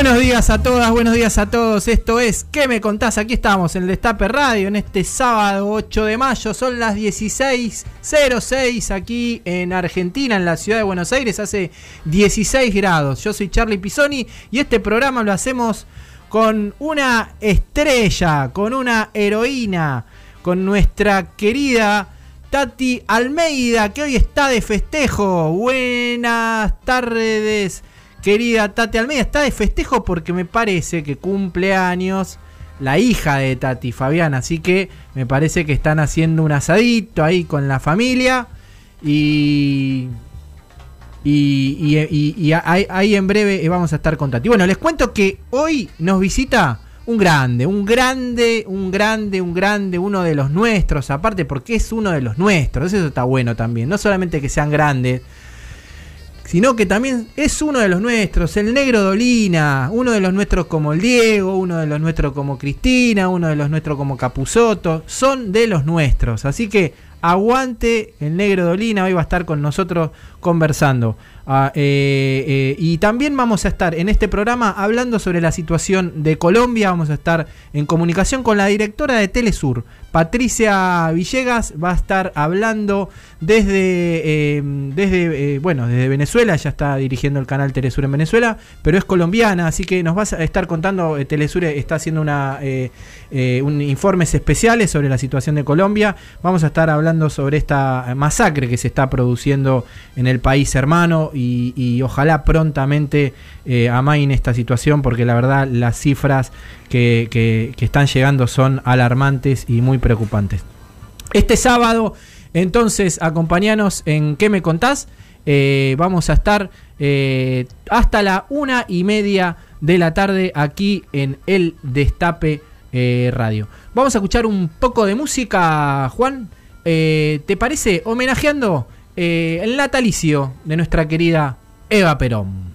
Buenos días a todas, buenos días a todos. Esto es ¿Qué me contás? Aquí estamos en el Destape Radio en este sábado 8 de mayo. Son las 16.06 aquí en Argentina, en la ciudad de Buenos Aires. Hace 16 grados. Yo soy Charlie Pisoni y este programa lo hacemos con una estrella, con una heroína, con nuestra querida Tati Almeida, que hoy está de festejo. Buenas tardes querida Tati Almeida. Está de festejo porque me parece que cumple años la hija de Tati, Fabiana. Así que me parece que están haciendo un asadito ahí con la familia. Y. Y, ahí, en breve vamos a estar con Tati. Bueno, les cuento que hoy nos visita un grande, un grande, un grande, un grande, uno de los nuestros, aparte porque es uno de los nuestros, eso está bueno también, no solamente que sean grandes, sino que también es uno de los nuestros, el negro Dolina, uno de los nuestros como el Diego, uno de los nuestros como Cristina, uno de los nuestros como Capuzoto, son de los nuestros, así que aguante el negro Dolina, hoy va a estar con nosotros conversando. Ah, eh, eh, y también vamos a estar en este programa hablando sobre la situación de Colombia, vamos a estar en comunicación con la directora de Telesur, Patricia Villegas, va a estar hablando desde, eh, desde, bueno, desde Venezuela, ya está dirigiendo el canal Telesur en Venezuela, pero es colombiana, así que nos va a estar contando, Telesur está haciendo una, un informes especiales sobre la situación de Colombia, vamos a estar hablando sobre esta masacre que se está produciendo en el país hermano y, ojalá prontamente eh, amain esta situación porque la verdad las cifras que, están llegando son alarmantes y muy preocupantes. Este sábado, entonces, acompañanos en ¿Qué me contás? Eh, vamos a estar eh, hasta la una y media de la tarde aquí en El Destape Radio. Vamos a escuchar un poco de música, Juan. ¿Te parece? Homenajeando eh, el natalicio de nuestra querida Eva Perón.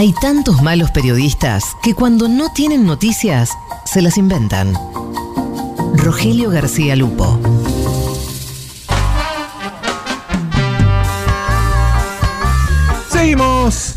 Hay tantos malos periodistas que cuando no tienen noticias, se las inventan. Rogelio García Lupo. Seguimos.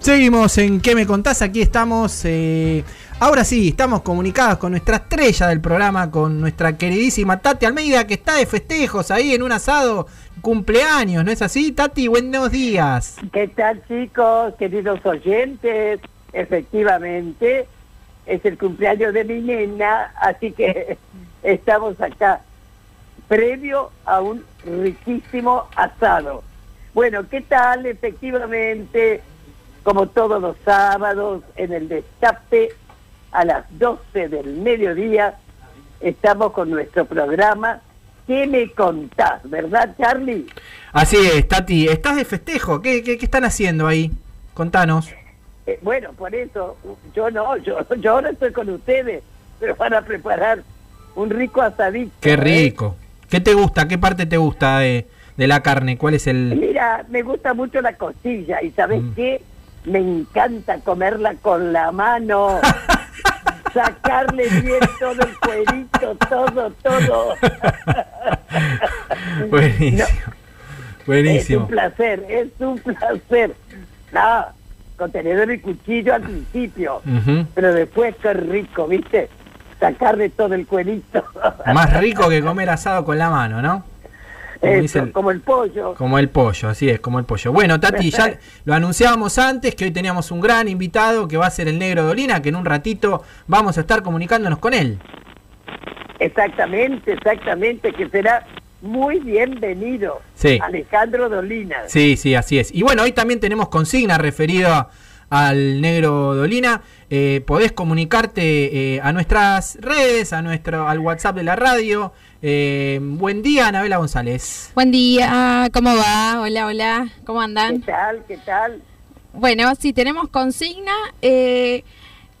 Seguimos en ¿Qué me contás? Aquí estamos. eh, ahora sí, estamos comunicados con nuestra estrella del programa, con nuestra queridísima Tati Almeida, que está de festejos ahí en un asado cumpleaños, ¿no es así? Tati, buenos días. ¿Qué tal chicos, queridos oyentes? Efectivamente, es el cumpleaños de mi nena, así que estamos acá, previo a un riquísimo asado. Bueno, ¿qué tal? Efectivamente, como todos los sábados, en el destape, a las 12 del mediodía, estamos con nuestro programa ¿Qué me contás? ¿Verdad, Charlie? Así es, Tati, estás de festejo. ¿Qué, qué, qué están haciendo ahí? Contanos. Eh, bueno, por eso, yo no, yo, yo ahora estoy con ustedes, pero van a preparar un rico asadito. Qué ¿eh? rico. ¿Qué te gusta? ¿Qué parte te gusta de, de la carne? ¿Cuál es el...? Mira, me gusta mucho la costilla y ¿sabes Mm. qué? Me encanta comerla con la mano, sacarle bien todo el cuerito, todo, todo. Buenísimo. Es Buenísimo. un placer, es un placer. No, con tenedor y cuchillo al principio, pero después qué rico, ¿viste? Sacarle todo el cuerito. Más rico que comer asado con la mano, ¿no? Como, como el pollo. como el pollo, así es, como el pollo. Bueno, Tati, ya lo anunciábamos antes que hoy teníamos un gran invitado que va a ser el negro Dolina, que en un ratito vamos a estar comunicándonos con él. Exactamente, exactamente, que será muy bienvenido. Sí. Alejandro Dolina. Sí, sí, así es. Y bueno, hoy también tenemos consigna referida al negro Dolina. Eh, podés comunicarte eh, a nuestras redes, a nuestro, al WhatsApp de la radio. Eh, buen día, Anabela González. Buen día, ¿cómo va? Hola, hola, ¿cómo ¿Qué andan? tal? ¿Qué tal? Bueno, sí, tenemos consigna eh,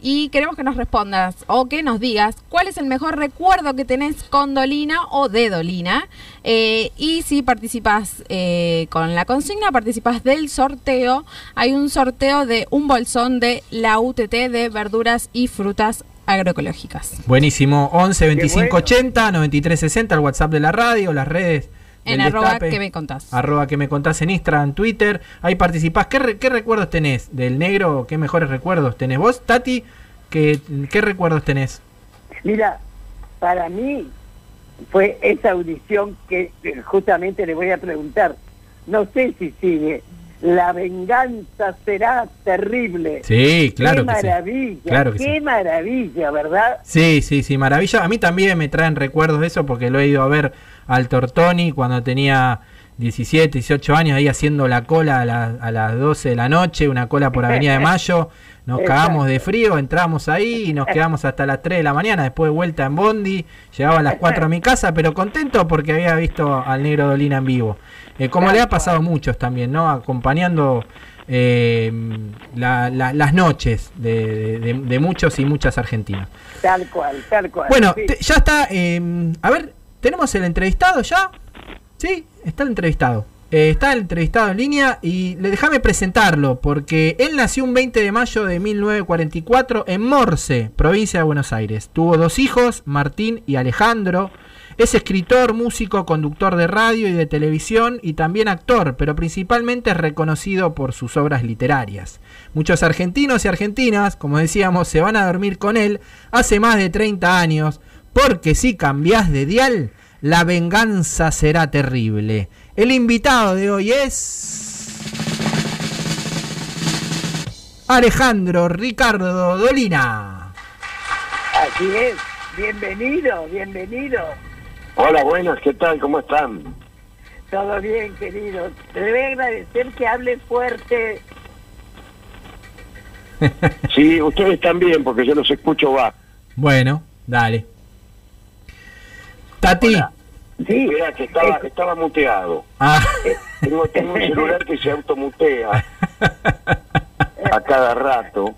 y queremos que nos respondas o que nos digas cuál es el mejor recuerdo que tenés con Dolina o de Dolina. Eh, y si participas eh, con la consigna, participas del sorteo. Hay un sorteo de un bolsón de la UTT de verduras y frutas agroecológicas. Buenísimo. 11 25 bueno. 80 93 60, el WhatsApp de la radio, las redes. En arroba Destape, que me contás. Arroba que me contás en Instagram, Twitter. Ahí participás. ¿Qué, re- qué recuerdos tenés del negro? ¿Qué mejores recuerdos tenés vos, Tati? ¿Qué, qué recuerdos tenés? Mira, para mí fue esa audición que justamente le voy a preguntar. No sé si sigue. La venganza será terrible. Sí, claro qué que sí. maravilla, Claro que qué sí. maravilla, ¿verdad? Sí, sí, sí, maravilla. A mí también me traen recuerdos de eso porque lo he ido a ver al Tortoni cuando tenía 17, 18 años ahí haciendo la cola a, la- a las 12 de la noche, una cola por Avenida de Mayo. Nos Exacto. cagamos de frío, entramos ahí y nos quedamos hasta las 3 de la mañana, después de vuelta en Bondi, llegaba a las 4 a mi casa, pero contento porque había visto al negro Dolina en vivo. Eh, como le ha pasado a muchos también, ¿no? Acompañando eh, la- la- las noches de- de- de muchos y muchas argentinas. Tal cual, tal cual. Bueno, sí. te- ya está. eh, a ver, ¿tenemos el entrevistado ya? Sí, está el entrevistado. Eh, está entrevistado en línea y le déjame presentarlo porque él nació un 20 de mayo de 1944 en Morse, provincia de Buenos Aires. Tuvo dos hijos, Martín y Alejandro. Es escritor, músico, conductor de radio y de televisión y también actor, pero principalmente reconocido por sus obras literarias. Muchos argentinos y argentinas, como decíamos, se van a dormir con él hace más de 30 años, porque si cambiás de dial, la venganza será terrible. El invitado de hoy es... Alejandro Ricardo Dolina. Así es. Bienvenido, bienvenido. Hola, buenas, ¿qué tal? ¿Cómo están? Todo bien, querido. Te voy a agradecer que hables fuerte. Sí, ustedes también, porque yo los escucho va. Bueno, dale. Tati. Hola. Sí. Mira, que estaba, estaba muteado. Ah. Tengo, tengo un celular que se automutea a cada rato.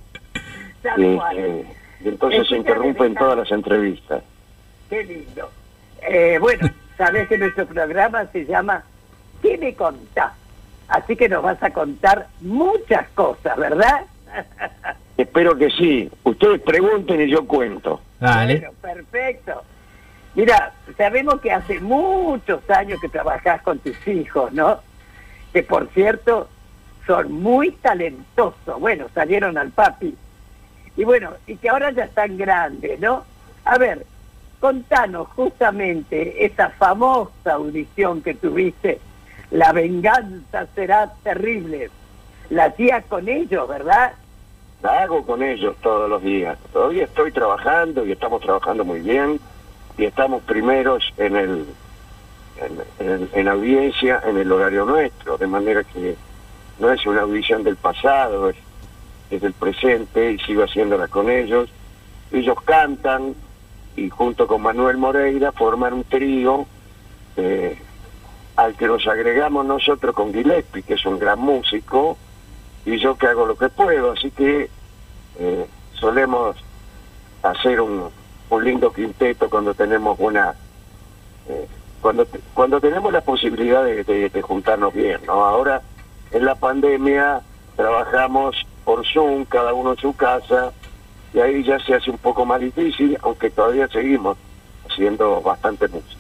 Cual. eh, y entonces se interrumpen todas las entrevistas. Qué lindo. Eh, bueno, sabes que nuestro programa se llama ¿Qué me contás? Así que nos vas a contar muchas cosas, ¿verdad? Espero que sí. Ustedes pregunten y yo cuento. Dale. Bueno, perfecto. Mira, sabemos que hace muchos años que trabajás con tus hijos, ¿no? Que por cierto son muy talentosos. Bueno, salieron al papi. Y bueno, y que ahora ya están grandes, ¿no? A ver, contanos justamente esa famosa audición que tuviste. La venganza será terrible. La hacías con ellos, ¿verdad? La hago con ellos todos los días. Todavía estoy trabajando y estamos trabajando muy bien y estamos primeros en el en, en- en audiencia en el horario nuestro, de manera que no es una audición del pasado, es, es del presente y sigo haciéndola con ellos. Ellos cantan y junto con Manuel Moreira forman un trío eh, al que nos agregamos nosotros con Gillespie, que es un gran músico, y yo que hago lo que puedo, así que eh, solemos hacer un, un lindo quinteto cuando tenemos una eh, cuando cuando tenemos la posibilidad de juntarnos bien no ahora en la pandemia trabajamos por Zoom cada uno en su casa y ahí ya se hace un poco más difícil aunque todavía seguimos haciendo bastante música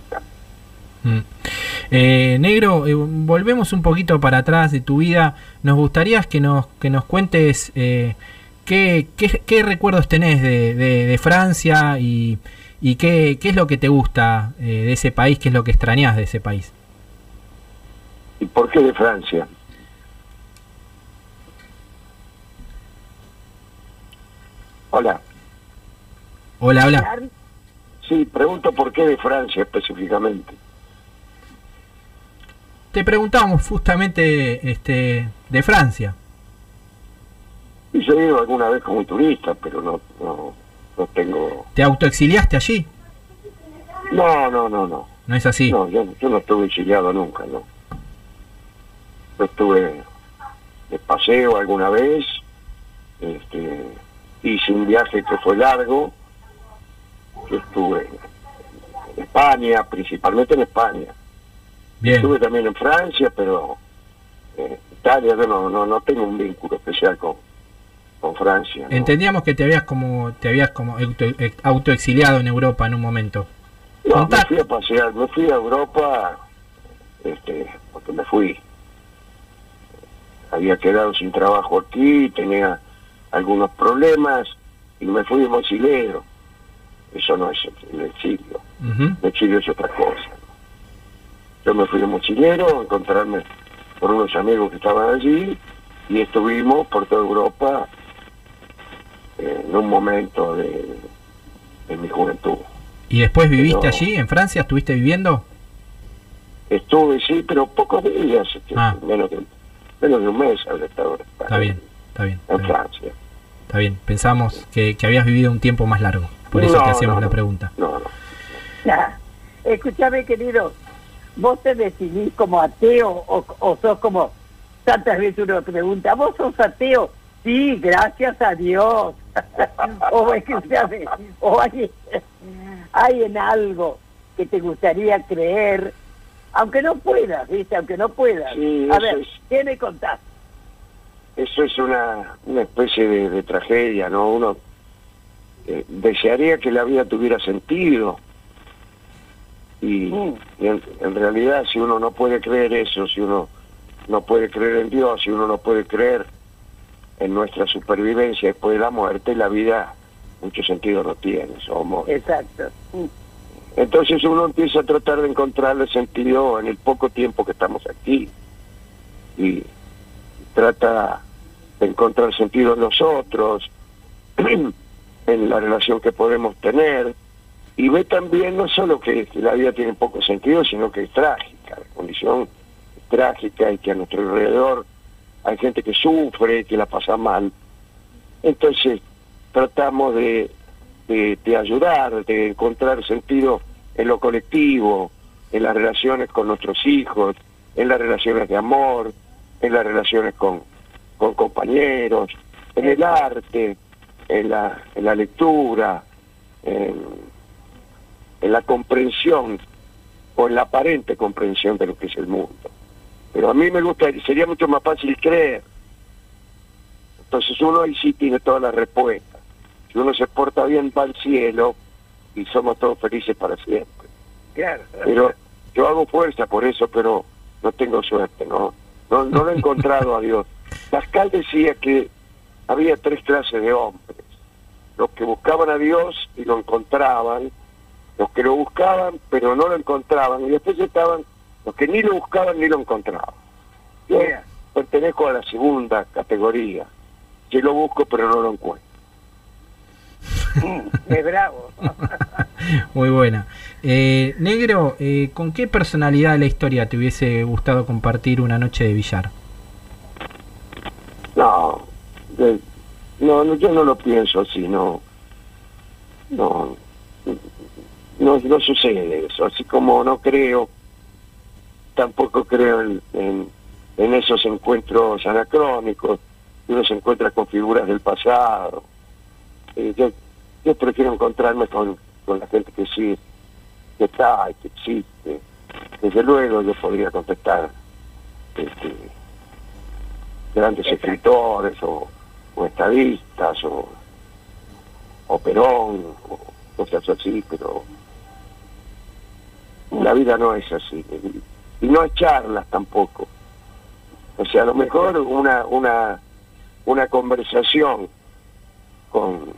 Mm. Eh, negro, eh, volvemos un poquito para atrás de tu vida. Nos gustaría que nos, que nos cuentes eh, qué, qué, qué recuerdos tenés de, de- de Francia y, y qué, qué es lo que te gusta eh, de ese país, qué es lo que extrañas de ese país. y por qué de Francia hola Hola, hola. sí pregunto por qué de Francia específicamente Te preguntábamos justamente este, de Francia. Y yo he ido alguna vez como turista, pero no, no, no tengo... ¿Te autoexiliaste allí? No, no, no, no. ¿No es así? No, yo, yo no estuve exiliado nunca, no. Yo estuve de paseo alguna vez, este, hice un viaje que fue largo, que estuve en España, principalmente en España. Bien. Estuve también en Francia, pero eh, Italia yo no, no, no tengo un vínculo especial con, con Francia. ¿no? Entendíamos que te habías como te habías como eh, autoexiliado en Europa en un momento. No, me fui a pasear, me fui a Europa, este, porque me fui. Había quedado sin trabajo aquí, tenía algunos problemas y me fui de mochilero. Eso no es el exilio, el exilio es otra cosa. Yo me fui de mochilero a encontrarme con unos amigos que estaban allí y estuvimos por toda Europa en un momento de, de mi juventud. ¿Y después viviste Pero- allí, en Francia? ¿Estuviste viviendo? Estuve, sí, pero pocos días, este, Ah. menos, de, menos de un mes habré estado Está bien, está bien. Está en bien. Francia. Está bien. Pensamos que, que habías vivido un tiempo más largo. Por eso No, te hacemos no, la pregunta. No, no. Escúchame, querido, ¿vos te definís como ateo o, o sos como tantas veces uno pregunta, ¿vos sos ateo? Sí, gracias a Dios. O escúchame, o hay, hay en algo que te gustaría creer, aunque no puedas, ¿viste? Aunque no puedas. Sí, a ver, es. ¿qué me contás? Eso es una, una especie de, de tragedia, ¿no? Uno eh, desearía que la vida tuviera sentido. Y, Mm. y en, en realidad, si uno no puede creer eso, si uno no puede creer en Dios, si uno no puede creer en nuestra supervivencia después de la muerte, la vida mucho sentido no tiene. Somos Exacto. Entonces uno empieza a tratar de encontrarle sentido en el poco tiempo que estamos aquí y trata de encontrar sentido en nosotros, en la relación que podemos tener y ve también no solo que, que la vida tiene poco sentido, sino que es trágica, la condición es trágica y que a nuestro alrededor hay gente que sufre, que la pasa mal. Entonces tratamos de, de, ayudar, de encontrar sentido en lo colectivo, en las relaciones con nuestros hijos, en las relaciones de amor, en las relaciones con, compañeros, en el arte, en la, en la lectura, en la comprensión o en la aparente comprensión de lo que es el mundo. Pero a mí me gusta, sería mucho más fácil creer. Entonces uno ahí sí tiene todas las respuestas. Si uno se porta bien va al cielo y somos todos felices para siempre. Claro. Pero yo hago fuerza por eso, pero no tengo suerte, ¿no? No, no lo he encontrado a Dios. Pascal decía que había tres clases de hombres. Los que buscaban a Dios y lo encontraban, los que lo buscaban pero no lo encontraban, y después estaban los que ni lo buscaban ni lo encontraban. Yo pertenezco a la segunda categoría. Yo lo busco pero no lo encuentro. Es bravo. Muy buena. Eh, Negro, eh, ¿con qué personalidad de la historia te hubiese gustado compartir una noche de billar? No, de- no, no, yo no lo pienso así, no, no, no, no sucede eso, así como no creo, tampoco creo en, en, en esos encuentros anacrónicos, que uno se encuentra con figuras del pasado. Eh, yo, yo prefiero encontrarme con, con la gente que sí, que está y que existe. Desde luego yo podría contestar este, grandes Exacto. escritores o, o estadistas o, o Perón o cosas así, pero la vida no es así. Y no hay charlas tampoco. O sea, a lo mejor una, una, una conversación con,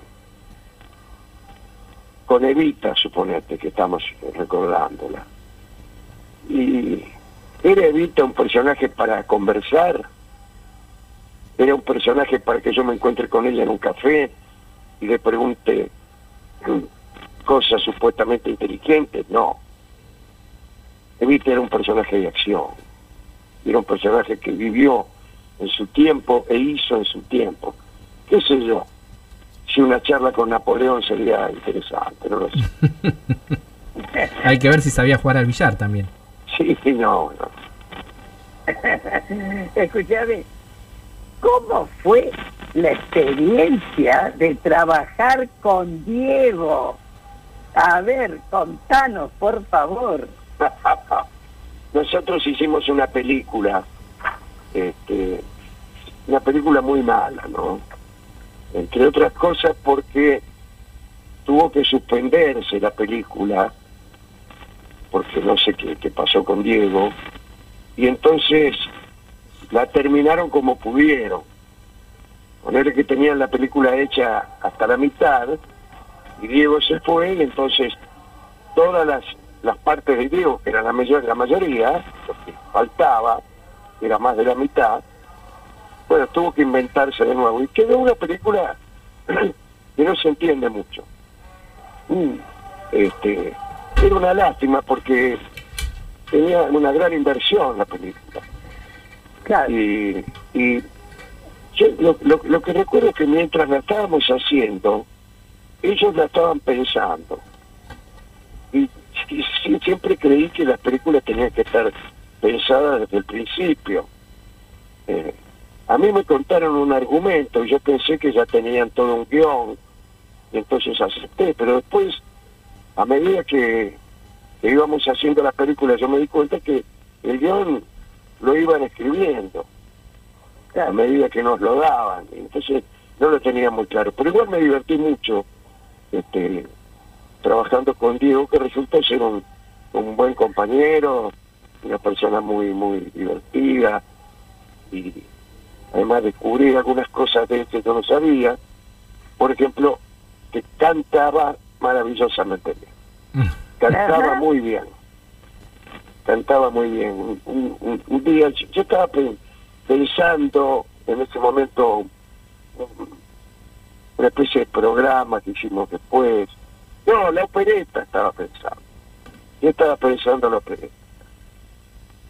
con Evita, suponete que estamos recordándola. Y era Evita un personaje para conversar, era un personaje para que yo me encuentre con ella en un café y le pregunte cosas supuestamente inteligentes, no. Evita era un personaje de acción, era un personaje que vivió en su tiempo e hizo en su tiempo. ¿Qué sé yo? Si una charla con Napoleón sería interesante, no lo sé. Hay que ver si sabía jugar al billar también. Sí, no, no. Escúchame, ¿cómo fue la experiencia de trabajar con Diego? A ver, contanos, por favor. Nosotros hicimos una película, este, una película muy mala, ¿no? Entre otras cosas porque tuvo que suspenderse la película, porque no sé qué, qué pasó con Diego, y entonces la terminaron como pudieron. Ponerle que tenían la película hecha hasta la mitad, y Diego se fue, y entonces todas las, las partes de Diego, que era la, mayor, la mayoría, lo que faltaba, que era más de la mitad, bueno, tuvo que inventarse de nuevo. Y quedó una película que no se entiende mucho. Mm, Este, era una lástima porque tenía una gran inversión la película. Claro. Y, y yo lo, lo, lo que recuerdo es que mientras la estábamos haciendo, ellos la estaban pensando. Y, siempre creí que las películas tenían que estar pensadas desde el principio. Eh, a mí me contaron un argumento y yo pensé que ya tenían todo un guion, y entonces acepté, pero después, a medida que, íbamos haciendo la película, yo me di cuenta que el guion lo iban escribiendo a medida que nos lo daban, entonces no lo tenía muy claro, pero igual me divertí mucho este, trabajando con Diego, que resultó ser un, un buen compañero, una persona muy, muy divertida, y además descubrí algunas cosas de él que yo no sabía, por ejemplo, que cantaba maravillosamente bien, cantaba Ajá. muy bien, cantaba muy bien. Un, un- un- un día yo, yo estaba pe- pensando en ese momento un- una especie de programa que hicimos después. No, la opereta estaba pensando. Yo estaba pensando en la opereta.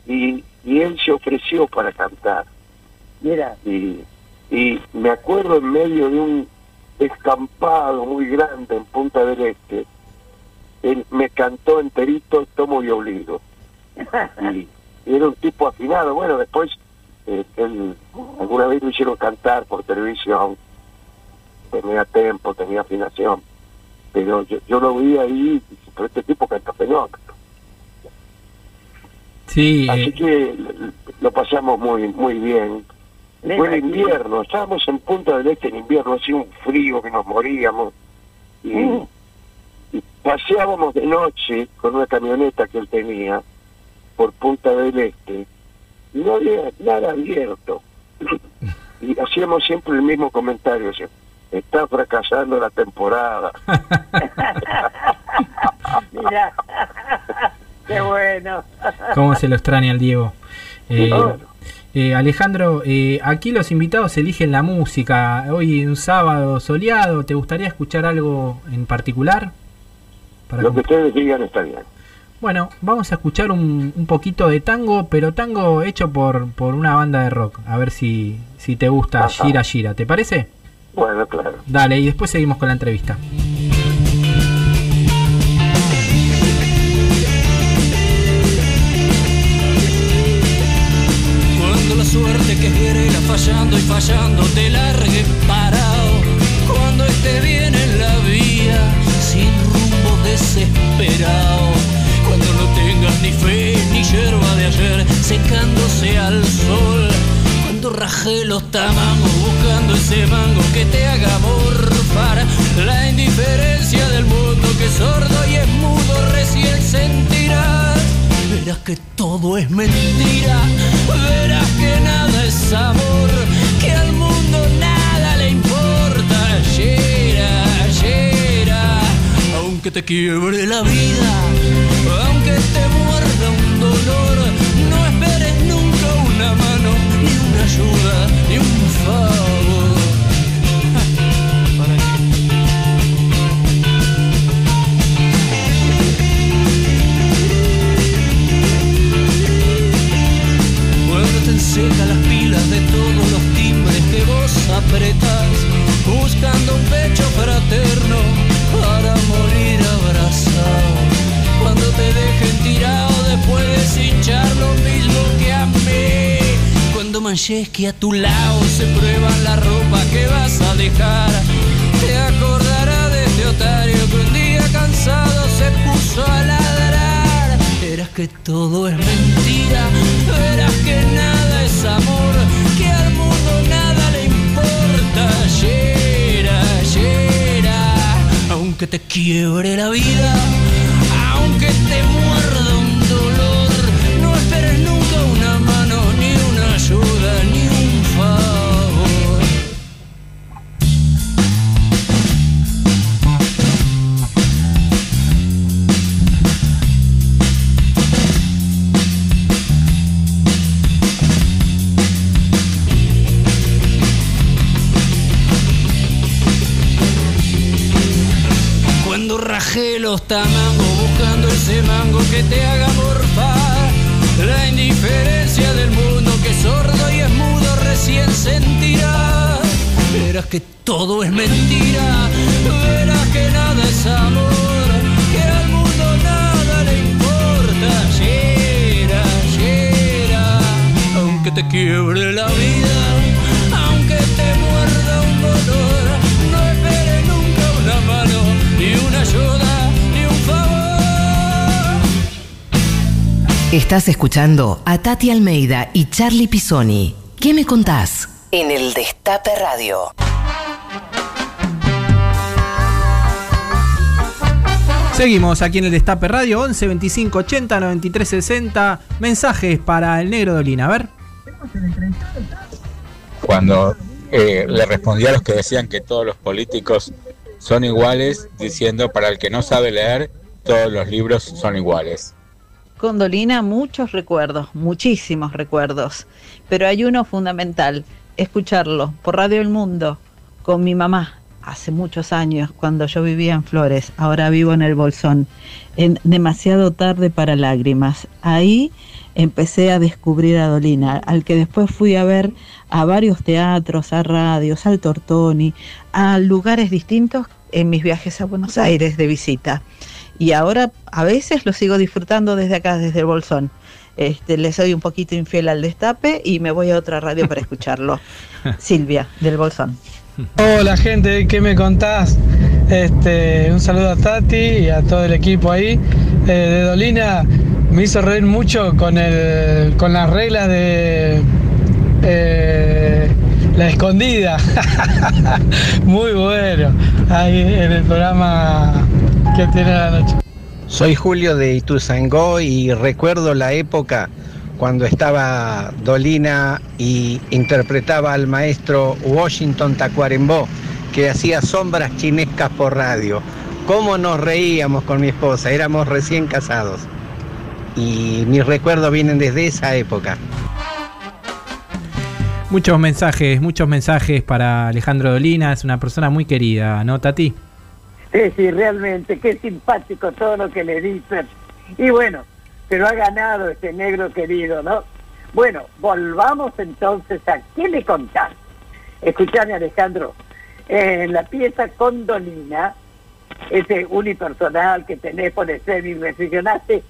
Y, y él se ofreció para cantar. Mira, Y, y me acuerdo en medio de un descampado muy grande en Punta del Este, él me cantó enterito Tomo y Obligo. Y, y era un tipo afinado. Bueno, después eh, él alguna vez lo hicieron cantar por televisión. Tenía tempo, tenía afinación. Pero yo, yo lo vi ahí pero este tipo canta fenómeno. Sí. Así eh, que lo pasamos muy muy bien. Fue el imagino. invierno, estábamos en Punta del Este en invierno, hacía un frío que nos moríamos. Y, Mm. y paseábamos de noche con una camioneta que él tenía por Punta del Este. Y no había nada abierto. Y hacíamos siempre el mismo comentario. decía, Está fracasando la temporada. Mira, qué bueno. ¿Cómo se lo extraña el Diego? Eh, eh, Alejandro, eh, aquí los invitados eligen la música. Hoy un sábado soleado, ¿te gustaría escuchar algo en particular? Para Lo que ustedes digan está bien. Bueno, vamos a escuchar un, un poquito de tango, pero tango hecho por, por una banda de rock. A ver si, si te gusta Ajá. Gira Gira, ¿te parece? Bueno, claro. Dale, y después seguimos con la entrevista. Cuando la suerte que quiere fallando y fallando te largue parado. Cuando esté bien en la vía, sin rumbo desesperado. Cuando no tengas ni fe ni hierba de ayer, secándose al sol. Cuando raje los tamangos buscando ese mango que te haga morfar. La indiferencia del mundo que es sordo y es mudo recién sentirás. Verás que todo es mentira, verás que nada es amor, que al mundo nada le importa. Llera, llera, aunque te quiebre la vida, aunque te muerda un dolor, ayuda, ni un favor. Enseca las pilas de todos los timbres que vos apretás, buscando un pecho fraterno para morir abrazado. Cuando te dejen tirado después de cinchar lo mismo que. Cuando manches que a tu lado se prueban la ropa que vas a dejar, te acordará de este otario que un día cansado se puso a ladrar. Verás que todo es mentira, verás que nada es amor, que al mundo nada le importa. Llera, llera, aunque te quiebre la vida, aunque te muerda los tamangos buscando ese mango que te haga morfar. La indiferencia del mundo que es sordo y es mudo recién sentirá. Verás que todo es mentira, verás que nada es amor Que al mundo nada le importa, llera, llera Aunque te quiebre la vida, Estás escuchando a Tati Almeida y Charlie Pisoni. ¿Qué me contás? En el Destape Radio. Seguimos aquí en el Destape Radio 11 25 80 93 60. Mensajes para el negro de Olina. A ver. cuando eh, le respondió a los que decían que todos los políticos son iguales, diciendo para el que no sabe leer, todos los libros son iguales. Con Dolina muchos recuerdos, muchísimos recuerdos, pero hay uno fundamental, escucharlo por Radio El Mundo con mi mamá hace muchos años cuando yo vivía en Flores, ahora vivo en el Bolsón, en Demasiado tarde para lágrimas. Ahí empecé a descubrir a Dolina, al que después fui a ver a varios teatros, a radios, al Tortoni, a lugares distintos en mis viajes a Buenos Aires de visita y ahora a veces lo sigo disfrutando desde acá, desde el Bolsón. Este, le soy un poquito infiel al destape y me voy a otra radio para escucharlo. Silvia, del Bolsón. Hola gente, ¿qué me contás? Este, un saludo a Tati y a todo el equipo ahí. Eh, de Dolina, me hizo reír mucho con, el, con las reglas de eh, la escondida. Muy bueno. Ahí en el programa que tiene a la noche. Soy Julio de Ituzaingó y recuerdo la época cuando estaba Dolina y interpretaba al maestro Washington Tacuarembó, que hacía sombras chinescas por radio. ¿Cómo nos reíamos con mi esposa? Éramos recién casados. Y mis recuerdos vienen desde esa época. Muchos mensajes, muchos mensajes para Alejandro Dolina, es una persona muy querida, ¿no, Tati? Sí, sí, realmente, qué simpático todo lo que le dicen. Y bueno, pero ha ganado este negro querido, ¿no? Bueno, volvamos entonces a ¿qué le contás? Escuchame Alejandro, en la pieza Condolina, ese unipersonal que tenés por el y reflexionaste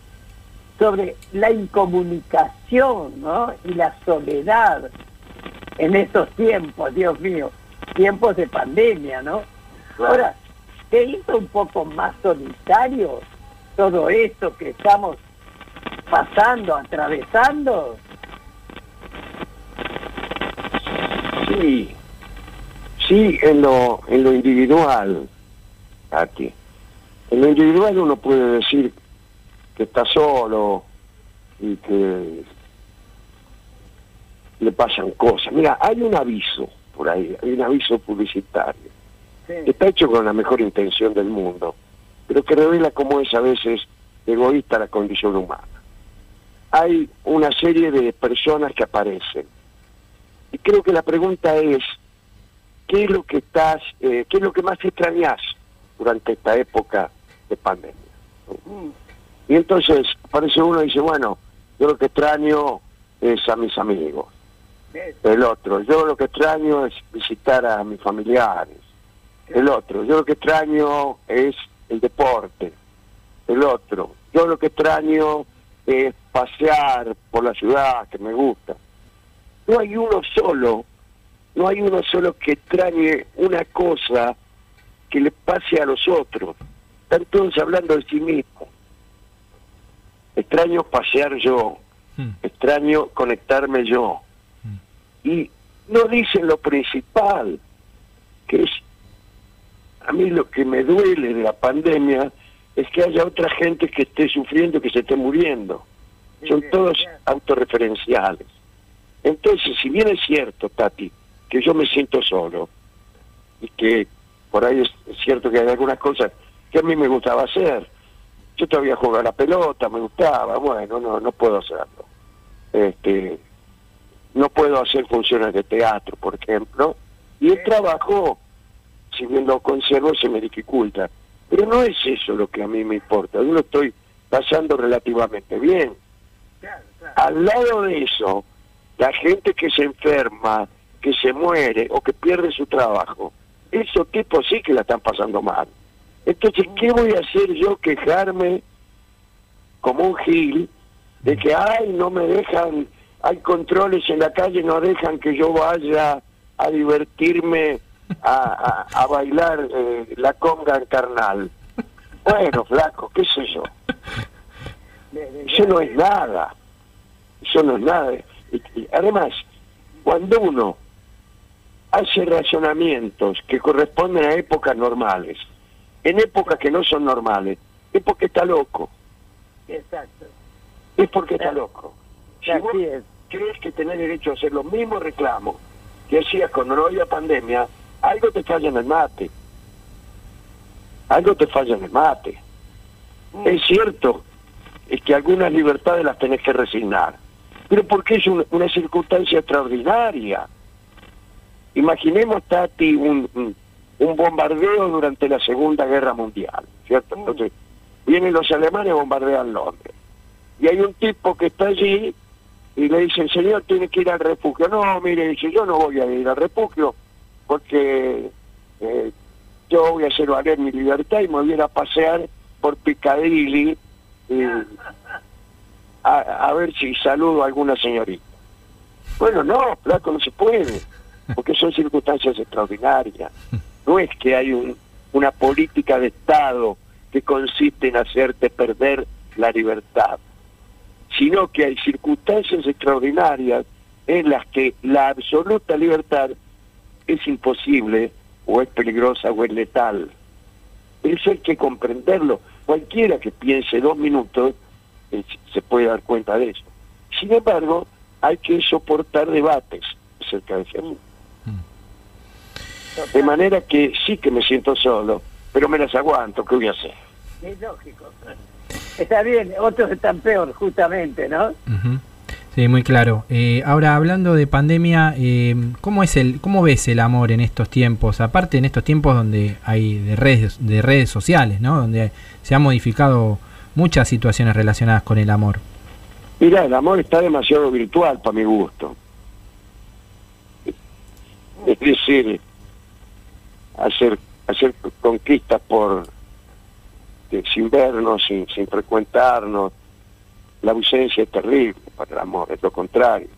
sobre la incomunicación, ¿no? Y la soledad en estos tiempos, Dios mío, tiempos de pandemia, ¿no? Ahora, ¿te hizo un poco más solitario todo esto que estamos pasando, atravesando? Sí, sí, en lo, en lo individual, aquí. En lo individual uno puede decir que está solo y que le pasan cosas. Mira, hay un aviso por ahí, hay un aviso publicitario. Está hecho con la mejor intención del mundo, pero que revela cómo es a veces egoísta la condición humana hay una serie de personas que aparecen. Y creo que la pregunta es, ¿qué es lo que estás, eh, qué es lo que más extrañas durante esta época de pandemia? Y entonces aparece uno y dice, bueno, yo lo que extraño es a mis amigos. El otro, yo lo que extraño es visitar a mis familiares. El otro, yo lo que extraño es el deporte. El otro, yo lo que extraño es pasear por la ciudad, que me gusta. No hay uno solo, no hay uno solo que extrañe una cosa que le pase a los otros. Están todos hablando de sí mismos. Extraño pasear yo, hmm. extraño conectarme yo. Hmm. Y no dicen lo principal, que es a mí lo que me duele de la pandemia es que haya otra gente que esté sufriendo, que se esté muriendo. Son todos autorreferenciales. Entonces, si bien es cierto, Tati, que yo me siento solo, y que por ahí es cierto que hay algunas cosas que a mí me gustaba hacer, yo todavía jugaba la pelota, me gustaba, bueno, no, no puedo hacerlo. Este, no puedo hacer funciones de teatro, por ejemplo, y el trabajo, si bien lo conservo, se me dificulta. Pero no es eso lo que a mí me importa. Yo lo estoy pasando relativamente bien. Al lado de eso, la gente que se enferma, que se muere o que pierde su trabajo, esos tipos sí que la están pasando mal. Entonces, ¿qué voy a hacer yo quejarme como un gil de que, ay, no me dejan, hay controles en la calle, no dejan que yo vaya a divertirme a, bailar eh, la conga carnal. Bueno, flaco, qué sé yo. Eso no es nada. Eso no es nada. además, cuando uno hace razonamientos que corresponden a épocas normales, en épocas que no son normales, es porque está loco. Exacto. Es porque está loco. Si vos crees que tenés derecho a hacer los mismos reclamos que hacías cuando no había pandemia, algo te falla en el mate. Algo te falla en el mate. Mm. Es cierto es que algunas libertades las tenés que resignar, pero porque es una, circunstancia extraordinaria. Imaginemos, Tati, un, un, bombardeo durante la Segunda Guerra Mundial, ¿cierto? Mm. Entonces, vienen los alemanes a bombardear Londres. Y hay un tipo que está allí y le dice, el señor tiene que ir al refugio. No, mire, dice, yo no voy a ir al refugio, porque eh, yo voy a hacer valer mi libertad y me voy a, a pasear por Piccadilly eh, a, ver si saludo a alguna señorita. Bueno, no, flaco, no se puede, porque son circunstancias extraordinarias. No es que hay un, una política de Estado que consiste en hacerte perder la libertad. sino que hay circunstancias extraordinarias en las que la absoluta libertad es imposible o es peligrosa o es letal. Eso hay que comprenderlo. Cualquiera que piense dos minutos eh, se puede dar cuenta de eso. Sin embargo, hay que soportar debates acerca de ese mundo. De manera que sí que me siento solo, pero me las aguanto, ¿qué voy a hacer? Es lógico. Está bien, otros están peor, justamente, ¿no? Ujú. Sí, muy claro. Eh, ahora, hablando de pandemia, eh, ¿cómo, es el, ¿cómo ves el amor en estos tiempos? Aparte, en estos tiempos donde hay de redes, de redes sociales, ¿no? Donde se han modificado muchas situaciones relacionadas con el amor. Mira, el amor está demasiado virtual para mi gusto. Es decir, hacer hacer conquistas por sin vernos, sin, sin frecuentarnos, la ausencia es terrible para el amor, es lo contrario.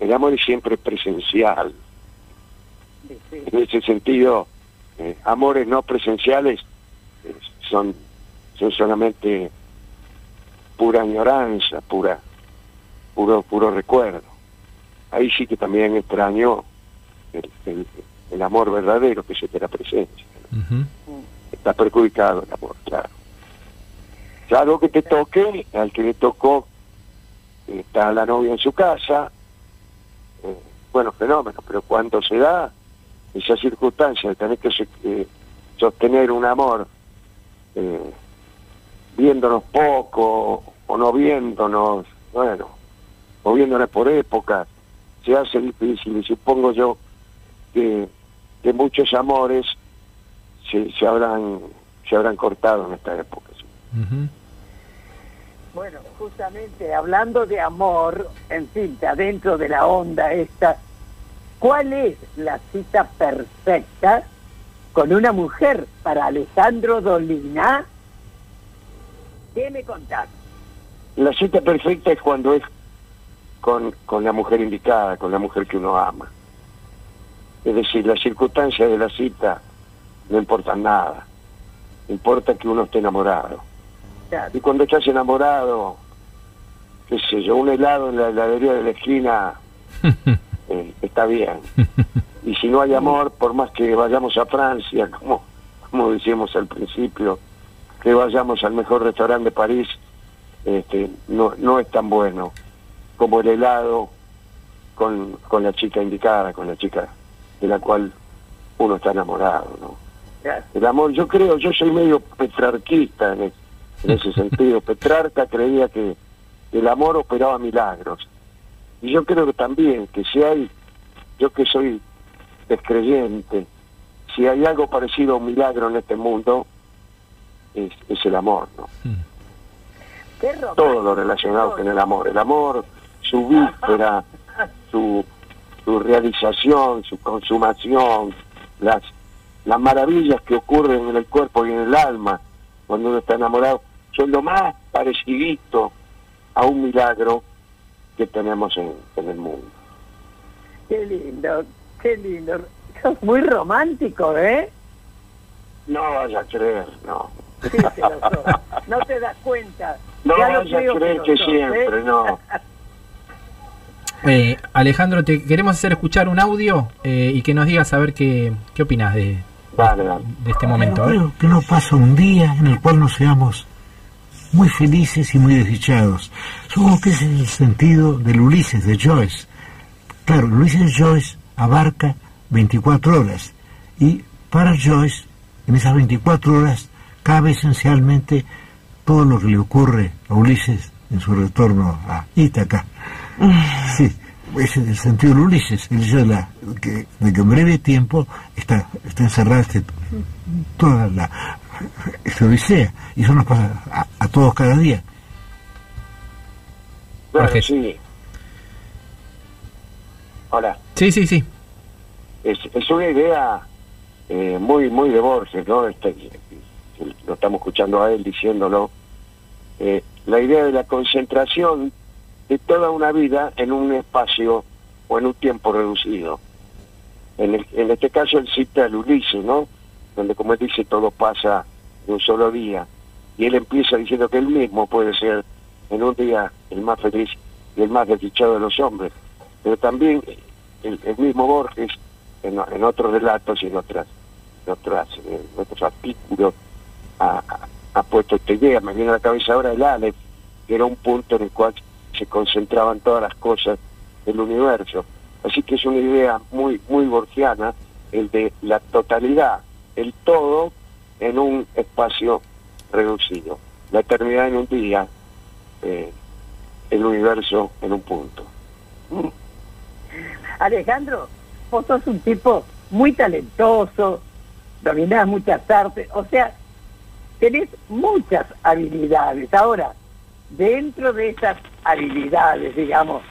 El amor es siempre presencial. En ese sentido, eh, amores no presenciales eh, son, son solamente pura añoranza, pura, puro, puro recuerdo. Ahí sí que también extraño el, el- el amor verdadero que se te la presencia. Está perjudicado el amor, claro. Claro que te toque, al que le tocó, está la novia en su casa, eh, bueno, fenómeno, pero cuando se da esa circunstancia de tener que eh, sostener un amor, eh, viéndonos poco o no viéndonos, bueno, o viéndonos por época, se hace difícil y supongo yo que, que muchos amores se, se habrán se habrán cortado en esta época. Bueno, justamente hablando de amor, en fin, dentro de la onda esta, ¿cuál es la cita perfecta con una mujer para Alejandro Dolina? ¿Qué me contás? La cita perfecta es cuando es con, con la mujer indicada, con la mujer que uno ama. Es decir, las circunstancias de la cita no importan nada. Importa que uno esté enamorado. Y cuando estás enamorado, qué sé yo, un helado en la heladería de la esquina eh, está bien. Y si no hay amor, por más que vayamos a Francia, como, como decíamos al principio, que vayamos al mejor restaurante de París, este, no, no es tan bueno como el helado con, con la chica indicada, con la chica de la cual uno está enamorado, ¿no? El amor, yo creo, yo soy medio petrarquista en, e- en ese sentido. Petrarca creía que el amor operaba milagros. Y yo creo que también, que si hay, yo que soy descreyente, si hay algo parecido a un milagro en este mundo, es, es el amor, ¿no? Qué romántico. todo lo relacionado con el amor. El amor, su víspera, su, su realización, su consumación, las, las maravillas que ocurren en el cuerpo y en el alma cuando uno está enamorado, son lo más parecidito a un milagro que tenemos en, en el mundo. Qué lindo, qué lindo. Sos muy romántico, ¿eh? No vaya a creer, no. Sí, que lo sos. No te das cuenta. No Ya vaya a creer que sos, siempre, ¿eh? no. Eh, Alejandro, te queremos hacer escuchar un audio eh, y que nos digas a ver qué, qué opinas de, dale. de este momento. a ver. Creo que no pasa un día en el cual no seamos muy felices y muy desdichados. Supongo que ese es el sentido del Ulises de Joyce. Claro, Ulises de Joyce abarca 24 horas y para Joyce, en esas 24 horas, cabe esencialmente todo lo que le ocurre a Ulises en su retorno a Ítaca. Sí, ese es el sentido del Ulises, el hecho de, la, que, de que en breve tiempo está, está encerrada este, toda la esta odisea, y eso nos pasa a, a todos cada día. Claro, Jorge. sí. Hola. Sí, sí, sí. es, es una idea eh, muy muy de Borges, ¿no? Este, lo estamos escuchando a él diciéndolo. Eh, la idea de la concentración de toda una vida en un espacio o en un tiempo reducido. En, el- en este caso él cita al Ulises, ¿no? Donde como él dice todo pasa de un solo día. Y él empieza diciendo que él mismo puede ser en un día el más feliz y el más desdichado de los hombres. Pero también el, mismo Borges, en, en otros relatos y en otras, en otras, eh, en otros artículos, ha- ha puesto esta idea. Me viene a la cabeza ahora el Aleph, que era un punto en el cual se concentraban todas las cosas del universo. Así que es una idea muy, muy borgiana, el de la totalidad, el todo en un espacio reducido. La eternidad en un día, eh, el universo en un punto. Alejandro, vos sos un tipo muy talentoso, dominás muchas artes, o sea, tenés muchas habilidades. Ahora, dentro de esas habilidades, digamos,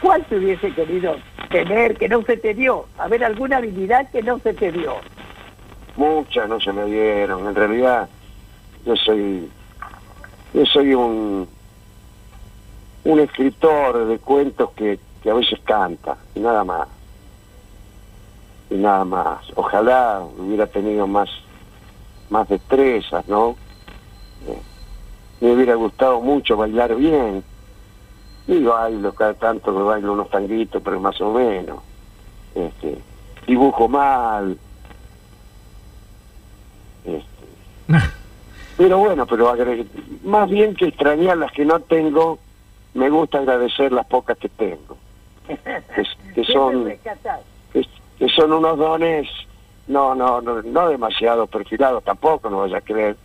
¿cuál te hubiese querido tener que no se te dio? A ver, alguna habilidad que no se te dio. Muchas no se me dieron. En realidad, yo soy, yo soy un, un escritor de cuentos que, que a veces canta y nada más. Y nada más. Ojalá hubiera tenido más, más destrezas, ¿no? Eh, me hubiera gustado mucho bailar bien. Y bailo cada tanto, me bailo unos tanguitos, pero más o menos. Este, dibujo mal. Este, pero bueno, pero más bien que extrañar las que no tengo, me gusta agradecer las pocas que tengo. Que, que son que son unos dones no, no, no, no demasiado perfilados tampoco, no vaya a creer,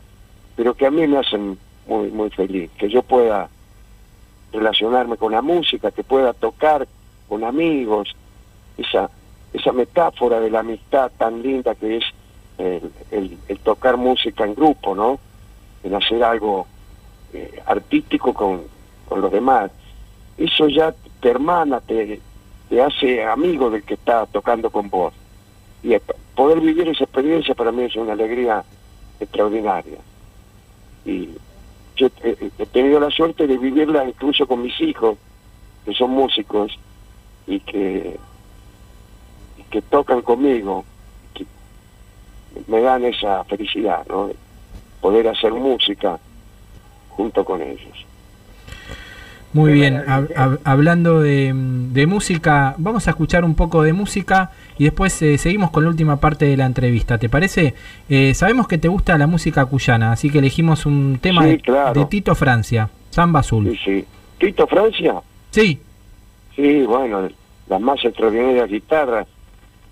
pero que a mí me hacen muy, muy feliz, que yo pueda relacionarme con la música, que pueda tocar con amigos, esa, esa metáfora de la amistad tan linda que es el, tocar música en grupo, ¿no? En hacer algo eh, artístico con, con los demás. Eso ya te hermana, te, te hace amigo del que está tocando con vos. Y poder vivir esa experiencia para mí es una alegría extraordinaria. Y yo he, he tenido la suerte de vivirla incluso con mis hijos, que son músicos y que, que tocan conmigo, que me dan esa felicidad, ¿no? De poder hacer música junto con ellos. Muy bien, hab- hab- hablando de, de música, vamos a escuchar un poco de música y después eh, seguimos con la última parte de la entrevista, ¿te parece? Eh, sabemos que te gusta la música cuyana, así que elegimos un tema Sí, de, claro. de Tito Francia, Samba Azul. Sí, sí. ¿Tito Francia? Sí. Sí, bueno, las más extraordinarias guitarras,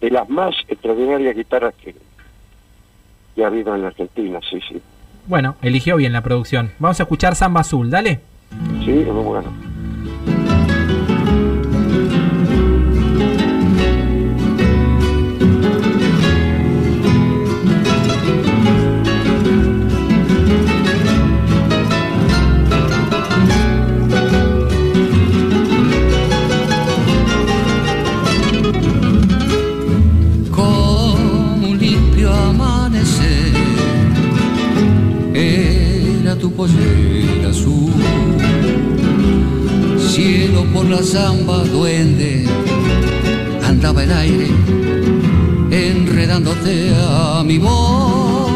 de las más extraordinarias guitarras que, que ha habido en la Argentina, sí, sí. Bueno, eligió bien la producción. Vamos a escuchar Samba Azul, dale. Sí, muy bueno. Pollera azul. Cielo por la zamba, duende, andaba el aire, enredándote a mi voz.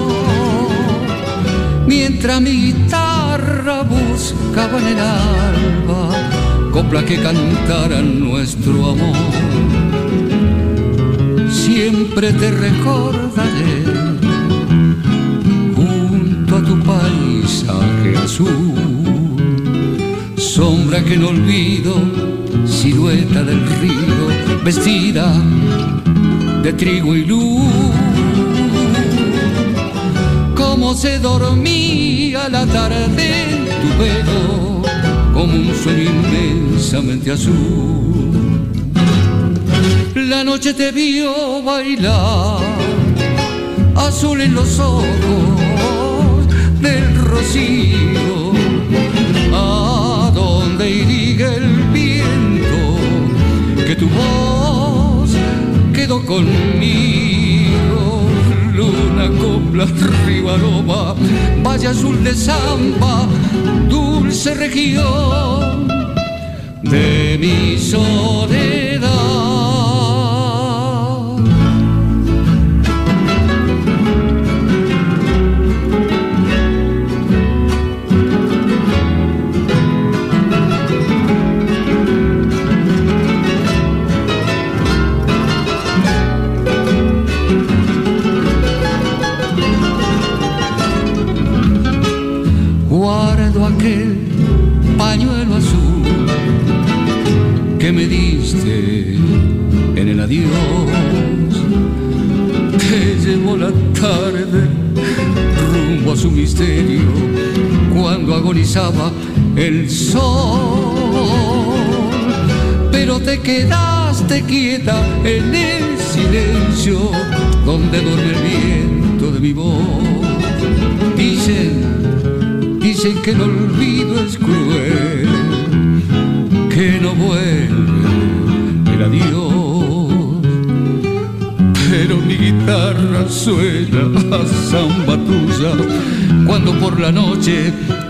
Mientras mi guitarra buscaba en el alba, copla que cantara nuestro amor siempre te recordaré tu paisaje azul, sombra que no olvido, silueta del río, vestida de trigo y luz. Cómo se dormía la tarde en tu pelo, como un sueño inmensamente azul. La noche te vio bailar, azul en los ojos del rocío, a donde iriga el viento, que tu voz quedó conmigo. Luna, copla, ribaroma, valle azul de samba, dulce región de mi soledad.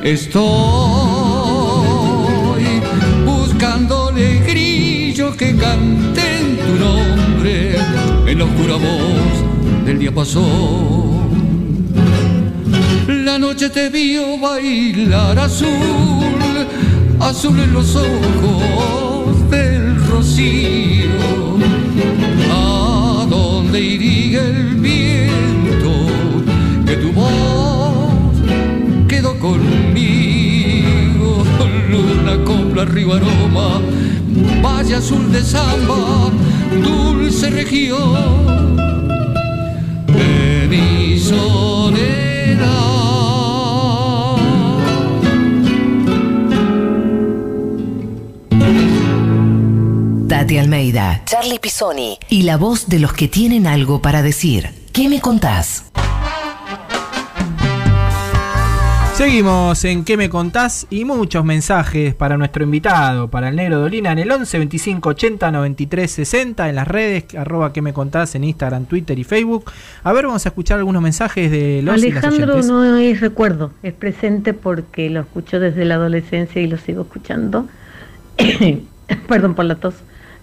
Estoy buscándole grillos que canten tu nombre en la oscura voz del día pasó. La noche te vio bailar azul, azul en los ojos del rocío. A donde iría el conmigo. Luna con la arriba aroma, valle azul de samba, dulce región de mi soledad. Tati Almeida, Charlie Pisoni y la voz de los que tienen algo para decir. ¿Qué me contás? Seguimos en ¿Qué me contás? Y muchos mensajes para nuestro invitado, para el Negro Dolina, en el 11 25 80 93 60, en las redes, arroba ¿Qué me contás? En Instagram, Twitter y Facebook. A ver, vamos a escuchar algunos mensajes de los y las Alejandro no es recuerdo, es presente porque lo escucho desde la adolescencia y lo sigo escuchando. Perdón por la tos.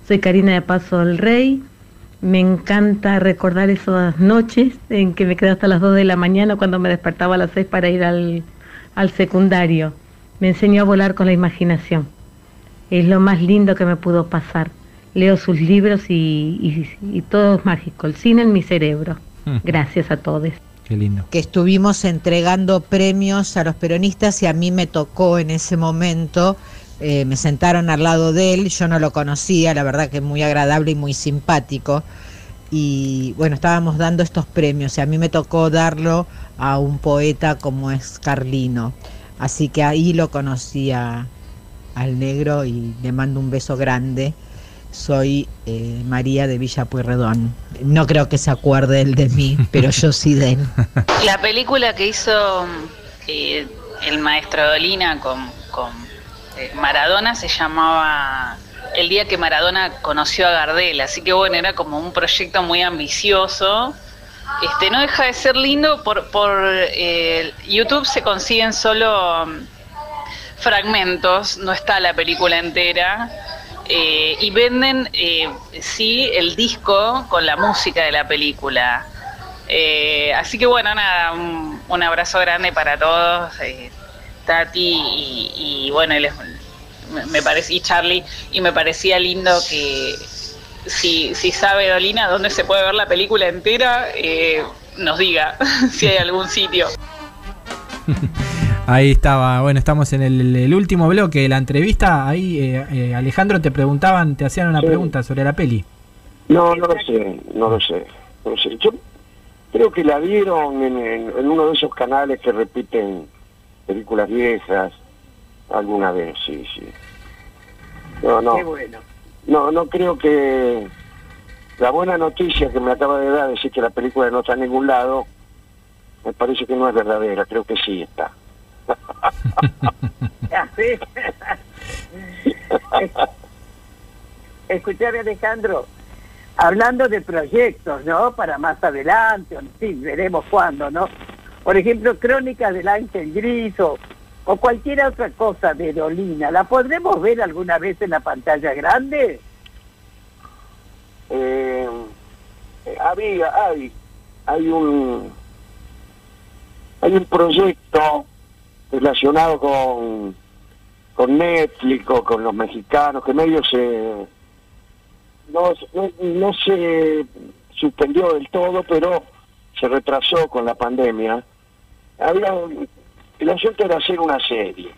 Soy Karina de Paso del Rey. Me encanta recordar esas noches en que me quedé hasta las 2 de la mañana cuando me despertaba a las 6 para ir al, al secundario. Me enseñó a volar con la imaginación. Es lo más lindo que me pudo pasar. Leo sus libros y, y- y todo es mágico. El cine en mi cerebro. Mm. Gracias a todos. Qué lindo. que estuvimos entregando premios a los peronistas y a mí me tocó en ese momento, eh, me sentaron al lado de él, yo no lo conocía, la verdad que muy agradable y muy simpático. Y bueno, estábamos dando estos premios y a mí me tocó darlo a un poeta como es Carlino. Así que ahí lo conocí a- al negro y le mando un beso grande. Soy eh, María de Villa Pueyrredón. No creo que se acuerde él de mí, pero yo sí de él. La película que hizo eh, el maestro Dolina con, con, eh, Maradona se llamaba El día que Maradona conoció a Gardel, así que bueno, era como un proyecto muy ambicioso. Este, no deja de ser lindo, por, por eh, YouTube se consiguen solo mm, fragmentos, no está la película entera. eh, y venden, eh, sí, el disco con la música de la película. Eh, así que bueno, nada, un, abrazo grande para todos, Tati y, y bueno, les- me, y Charlie, y me parecía lindo que si, si sabe Dolina dónde se puede ver la película entera, eh, nos diga si hay algún sitio. Ahí estaba, bueno, estamos en el, el último bloque de la entrevista. Ahí, eh, eh, Alejandro, te preguntaban, te hacían una Sí. pregunta sobre la peli. No, no lo sé, no lo sé. No lo sé. Yo creo que la vieron en, en- en uno de esos canales que repiten películas viejas alguna vez, sí, sí. No, no. Qué bueno. No, no creo que la buena noticia que me acaba de dar, decir que la película no está en ningún lado, me parece que no es verdadera, creo que sí está. Sí. Escuchame Alejandro, hablando de proyectos, ¿no? Para más adelante, fin, veremos cuándo, ¿no? Por ejemplo, Crónicas del Ángel Gris o, o cualquier otra cosa de Dolina, ¿la podremos ver alguna vez en la pantalla grande? Eh, había, hay, hay un, hay un proyecto relacionado con, con Netflix o con los mexicanos que medio se, no, no, no se suspendió del todo, pero se retrasó con la pandemia. Había, el asunto era hacer una serie.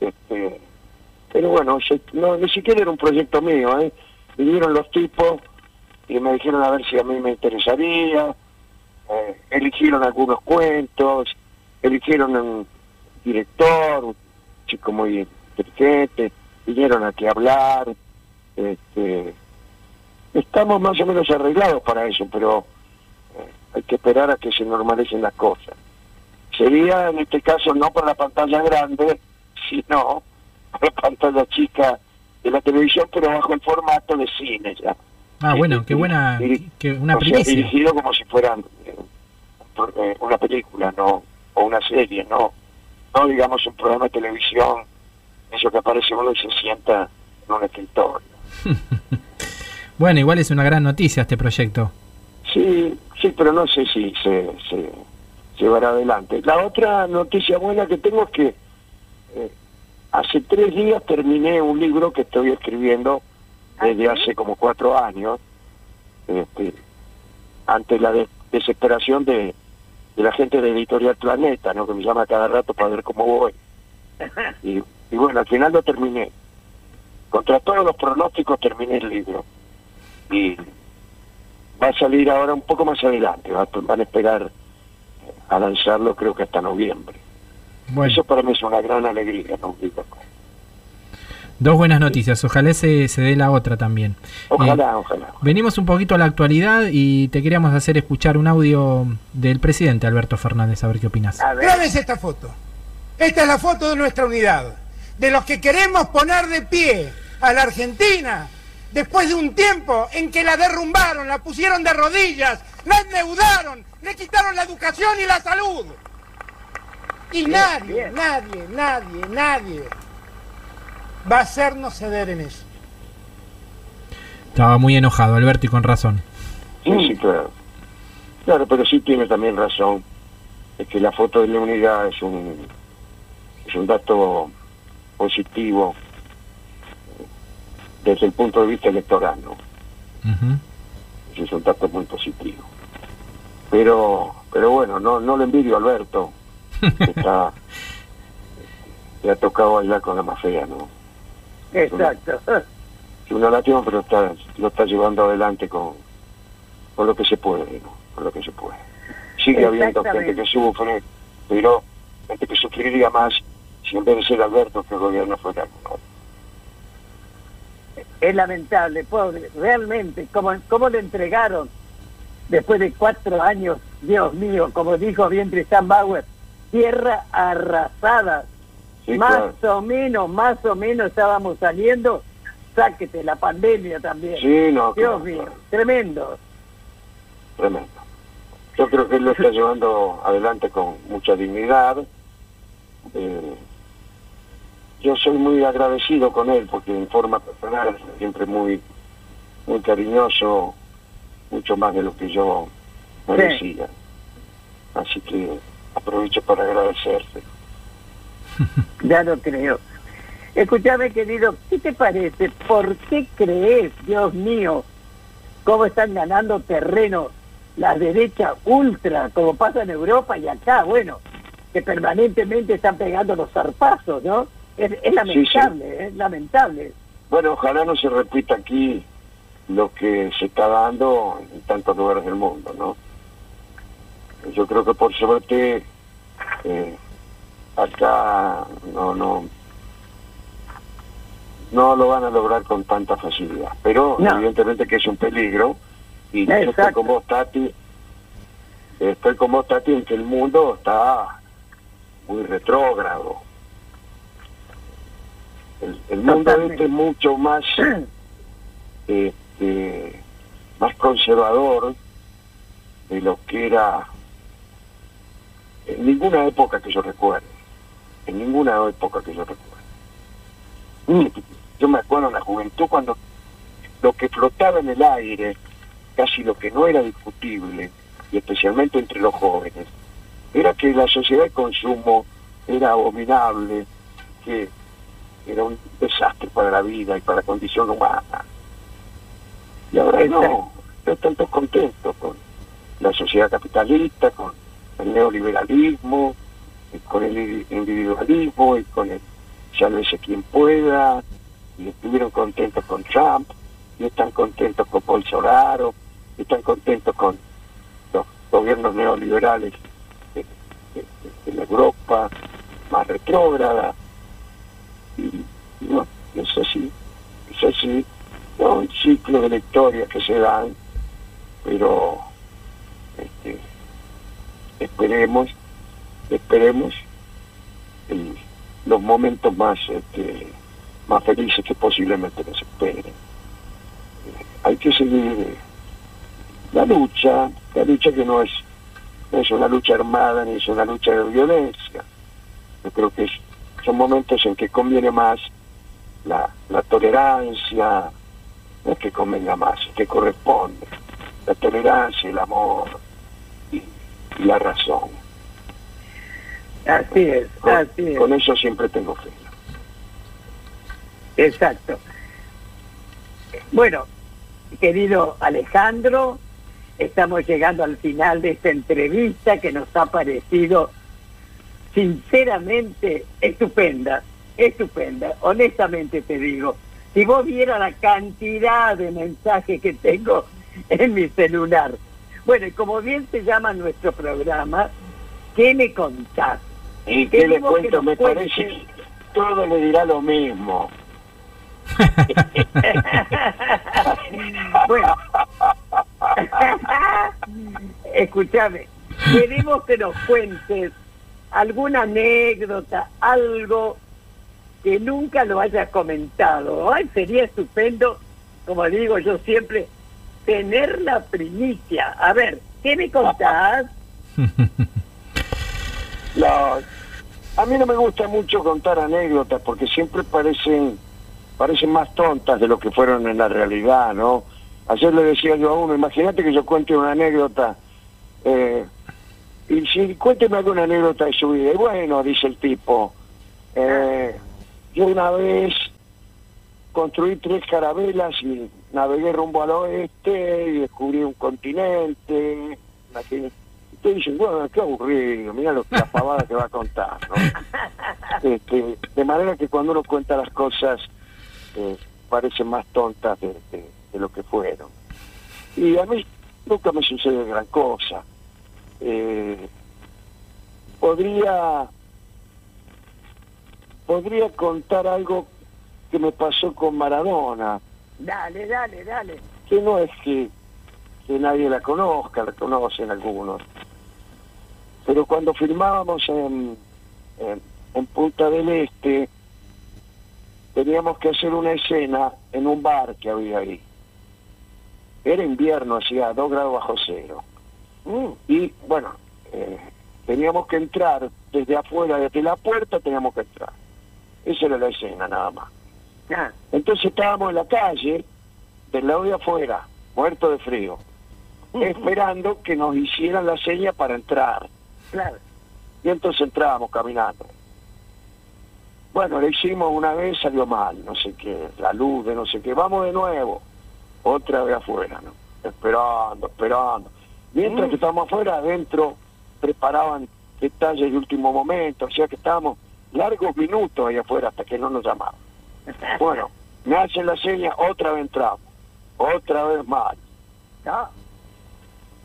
Este, pero bueno, no, ni siquiera era un proyecto mío, ¿eh? Vinieron los tipos y me dijeron a ver si a mí me interesaría, eh, eligieron algunos cuentos, eligieron un director, un chico muy inteligente, vinieron a hablar, este, estamos más o menos arreglados para eso, pero eh, hay que esperar a que se normalicen las cosas. Sería en este caso no por la pantalla grande, sino por la pantalla chica de la televisión, pero bajo el formato de cine ya. Ah, bueno, qué buena, una o sea, primicia. dirigido como si fueran eh, eh, una película, no, o una serie, no, no digamos un programa de televisión, eso que aparece uno y se sienta en un escritorio. Bueno, igual es una gran noticia este proyecto. Sí, sí, pero no sé si se, se llevará adelante. La otra noticia buena que tengo es que eh, hace tres días terminé un libro que estoy escribiendo desde hace como cuatro años, este, ante la de- desesperación de, de la gente de Editorial Planeta, ¿no? que me llama cada rato para ver cómo voy. Y, y bueno, al final lo terminé. Contra todos los pronósticos terminé el libro. Y va a salir ahora un poco más adelante, va- van a esperar a lanzarlo creo que hasta noviembre. Bueno, Eso para mí es una gran alegría, ¿no? Digo, dos buenas noticias. Ojalá se, se dé la otra también. Ojalá, Eh, ojalá. Venimos un poquito a la actualidad y te queríamos hacer escuchar un audio del presidente Alberto Fernández, a ver qué opinas. Grábense esta foto. Esta es la foto de nuestra unidad. De los que queremos poner de pie a la Argentina después de un tiempo en que la derrumbaron, la pusieron de rodillas, la endeudaron, le quitaron la educación y la salud. Y nadie, nadie, nadie, nadie va a hacernos ceder en eso. Estaba muy enojado Alberto y con razón. Sí, sí, claro. Claro, pero sí tiene también razón. Es que la foto de la unidad es un, es un dato positivo desde el punto de vista electoral, ¿no? Es un dato muy positivo. Pero, pero bueno, no, no le envidio a Alberto, que está, le ha tocado bailar con la más fea, ¿no? Exacto. Es una lástima, pero está, lo está llevando adelante con, con lo que se puede, ¿no? Con lo que se puede. Sigue habiendo gente que sufre, pero gente que sufriría más si en vez de ser Alberto que el gobierno fuera ¿no? Es lamentable, pobre, realmente, como, como le entregaron después de cuatro años, Dios mío, como dijo bien Tristan Bauer, tierra arrasada. Sí, más claro. o menos, más o menos estábamos saliendo, sáquete la pandemia también. Sí, no, Dios claro, mío, claro. tremendo. Tremendo. Yo creo que él lo está llevando adelante con mucha dignidad. Eh, yo soy muy agradecido con él porque en forma personal siempre muy muy cariñoso, mucho más de lo que yo merecía. Así que aprovecho para agradecerte. Ya lo creo. Escúchame, querido, ¿qué te parece? ¿Por qué crees, Dios mío, cómo están ganando terreno las derechas ultra, como pasa en Europa y acá? Bueno, que permanentemente están pegando los zarpazos, ¿no? Es, es lamentable, es lamentable. Bueno, ojalá no se repita aquí lo que se está dando en tantos lugares del mundo, ¿no? Yo creo que por suerte eh, acá no, no, no lo van a lograr con tanta facilidad. Pero No. evidentemente que es un peligro y yo estoy Exacto. con vos, Tati, estoy con vos, Tati, en que el mundo está muy retrógrado. El, el mundo este es mucho más este, más conservador de lo que era en ninguna época que yo recuerde. En ninguna época que yo recuerde. Yo me acuerdo en la juventud cuando lo que flotaba en el aire, casi lo que no era discutible, y especialmente entre los jóvenes, era que la sociedad de consumo era abominable, que era un desastre para la vida y para la condición humana. Y ahora no, no están todos contentos con la sociedad capitalista, con el neoliberalismo, con el individualismo y con el sálvese quien pueda, y estuvieron contentos con Trump, y están contentos con Bolsonaro, y están contentos con los gobiernos neoliberales de, Europa más retrógrada. Y, y no, es así, es así, no un ciclo de la historia que se dan, pero este, esperemos, esperemos los momentos más este, más felices que posiblemente nos esperen. Eh, Hay que seguir la lucha, la lucha que no es, no es una lucha armada ni es una lucha de violencia. Yo creo que son momentos en que conviene más la tolerancia, no es que convenga más, es que corresponde. La tolerancia, el amor y, y la razón. Así es, Con, así es. con eso siempre tengo fe. Exacto. Bueno, querido Alejandro, estamos llegando al final de esta entrevista que nos ha parecido sinceramente estupenda, estupenda, honestamente te digo. Si vos vieras la cantidad de mensajes que tengo en mi celular. Bueno, y como bien se llama nuestro programa, ¿qué me contás? ¿Y qué le cuento? Me cuentes. parece todo le dirá lo mismo. bueno, escúchame, queremos que nos cuentes alguna anécdota, algo que nunca lo hayas comentado. Ay, sería estupendo, como digo yo siempre, tener la primicia. A ver, ¿qué me contás? La- a mí no me gusta mucho contar anécdotas porque siempre parecen parecen más tontas de lo que fueron en la realidad, ¿no? Ayer le decía yo a uno, imagínate que yo cuente una anécdota eh, y si cuénteme alguna anécdota de su vida. Y bueno, dice el tipo, eh, yo una vez construí tres carabelas y navegué rumbo al oeste y descubrí un continente. Ustedes dicen, bueno, qué aburrido, mira lo que la pavada que va a contar, ¿no? Este, de manera que cuando uno cuenta las cosas eh, parecen más tontas de, de- de lo que fueron. Y a mí nunca me sucede gran cosa. Eh, podría podría contar algo que me pasó con Maradona, Dale, dale, dale. que no es que, que nadie la conozca, la conocen algunos. Pero cuando firmábamos en, en, en Punta del Este, teníamos que hacer una escena en un bar que había ahí. Era invierno, hacía dos grados bajo cero. Y bueno, eh, teníamos que entrar desde afuera, desde la puerta teníamos que entrar. Esa era la escena nada más. Ah, Entonces estábamos en la calle, del lado de afuera, muerto de frío, esperando que nos hicieran la seña para entrar. claro. Y entonces entrábamos caminando. Bueno, le hicimos una vez, salió mal, no sé qué, la luz de no sé qué, vamos de nuevo, otra vez afuera, ¿no? Esperando, esperando. Mientras que estábamos afuera, adentro preparaban detalles de último momento, o sea que estábamos largos minutos ahí afuera hasta que no nos llamaban. Bueno, me hacen la seña, otra vez entramos, otra vez mal,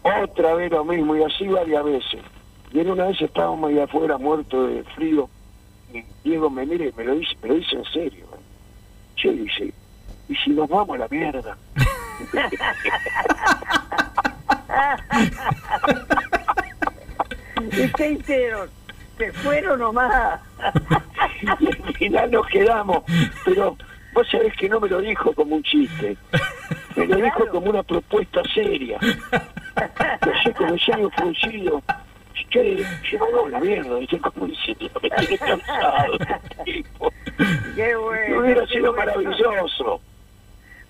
otra vez lo mismo, y así varias veces. Y en una vez estábamos ahí afuera muertos de frío, y Diego me mira y me lo dice, me lo dice en serio. ¿eh? Che, dice, ¿y si nos vamos a la mierda? ¿Y qué hicieron? ¿Se fueron nomás? y al final nos quedamos, pero vos sabés que no me lo dijo como un chiste, me lo dijo como una propuesta seria. Yo con los años fruncidos, che, che, vamos a la mierda, dice como diciendo, me tiene cansado este. Qué bueno. hubiera qué sido bueno. maravilloso.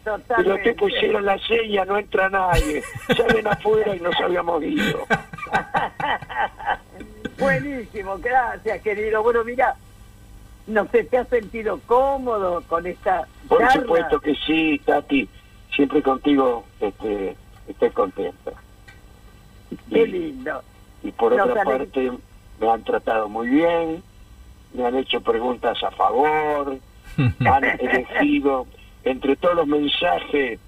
Pero Totalmente. te pusieron la seña, no entra nadie. Salen afuera y nos habíamos ido. Buenísimo, gracias, querido. Bueno, mira, no sé, ¿te has sentido cómodo con esta Por charla? supuesto que sí, Tati. Siempre contigo este, estoy contenta. Qué lindo. Y por Nos otra parte, me han tratado muy bien. me han hecho preguntas a favor, han elegido entre todos los mensajes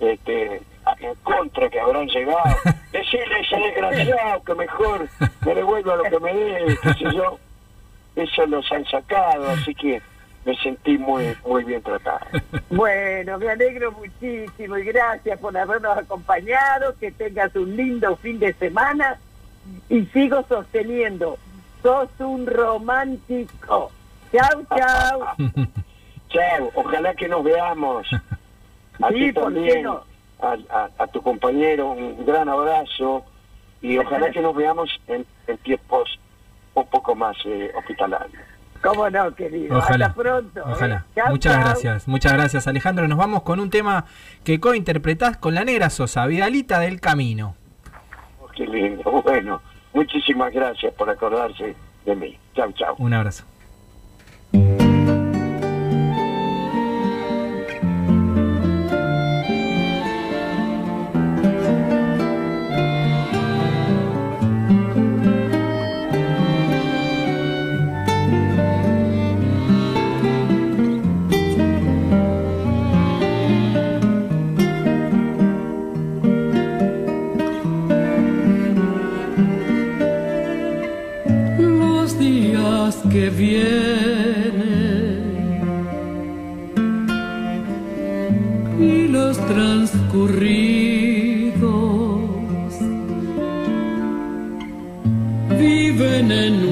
este, en contra que habrán llegado, decirle a ese desgraciado que mejor me devuelva lo que me dé, qué sé yo. Eso los han sacado, así que me sentí muy muy bien tratado. Bueno, me alegro muchísimo y gracias por habernos acompañado, que tengas un lindo fin de semana y sigo sosteniendo, sos un romántico. Chau, chau. Chao, ojalá que nos veamos. A Sí, ti ¿por qué no? A, a- a tu compañero, un gran abrazo y ojalá que nos veamos en, en tiempos un poco más eh, hospitalarios. ¿Cómo no, querido? Ojalá. Hasta pronto. ¿eh? Ojalá. Chau, muchas chau. gracias, muchas gracias Alejandro. Nos vamos con un tema que cointerpretás con la negra Sosa, Vidalita del Camino. Oh, qué lindo. Bueno, muchísimas gracias por acordarse de mí. Chao, chao. Un abrazo. Que vienen y los transcurridos viven en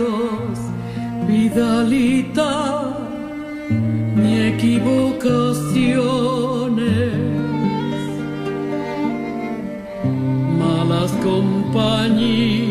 aciertos, Vidalita, ni equivocaciones, malas compañías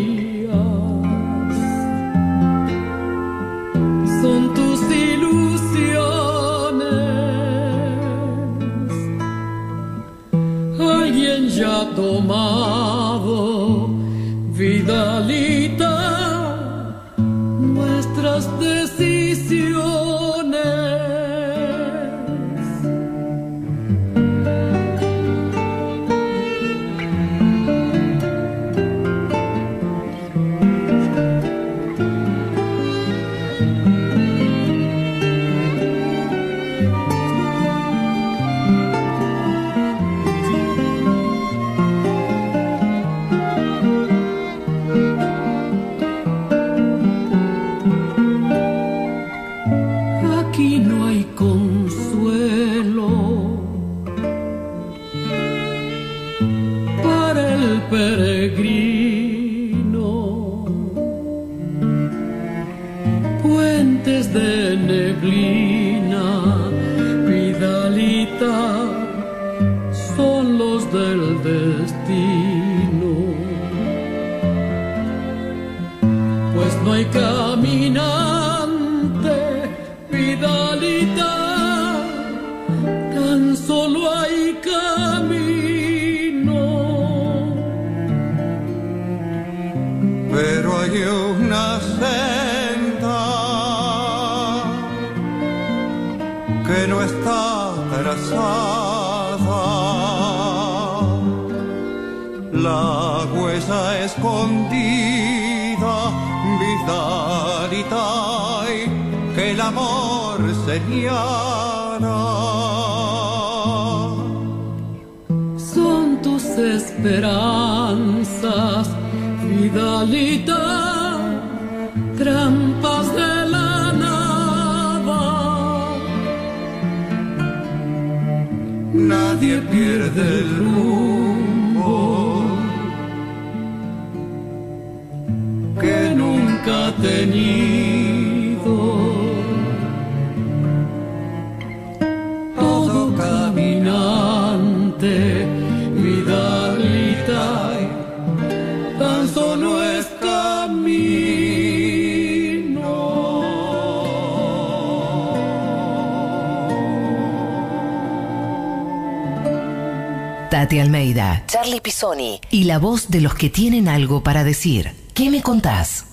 y la voz de los que tienen algo para decir. ¿Qué me contás?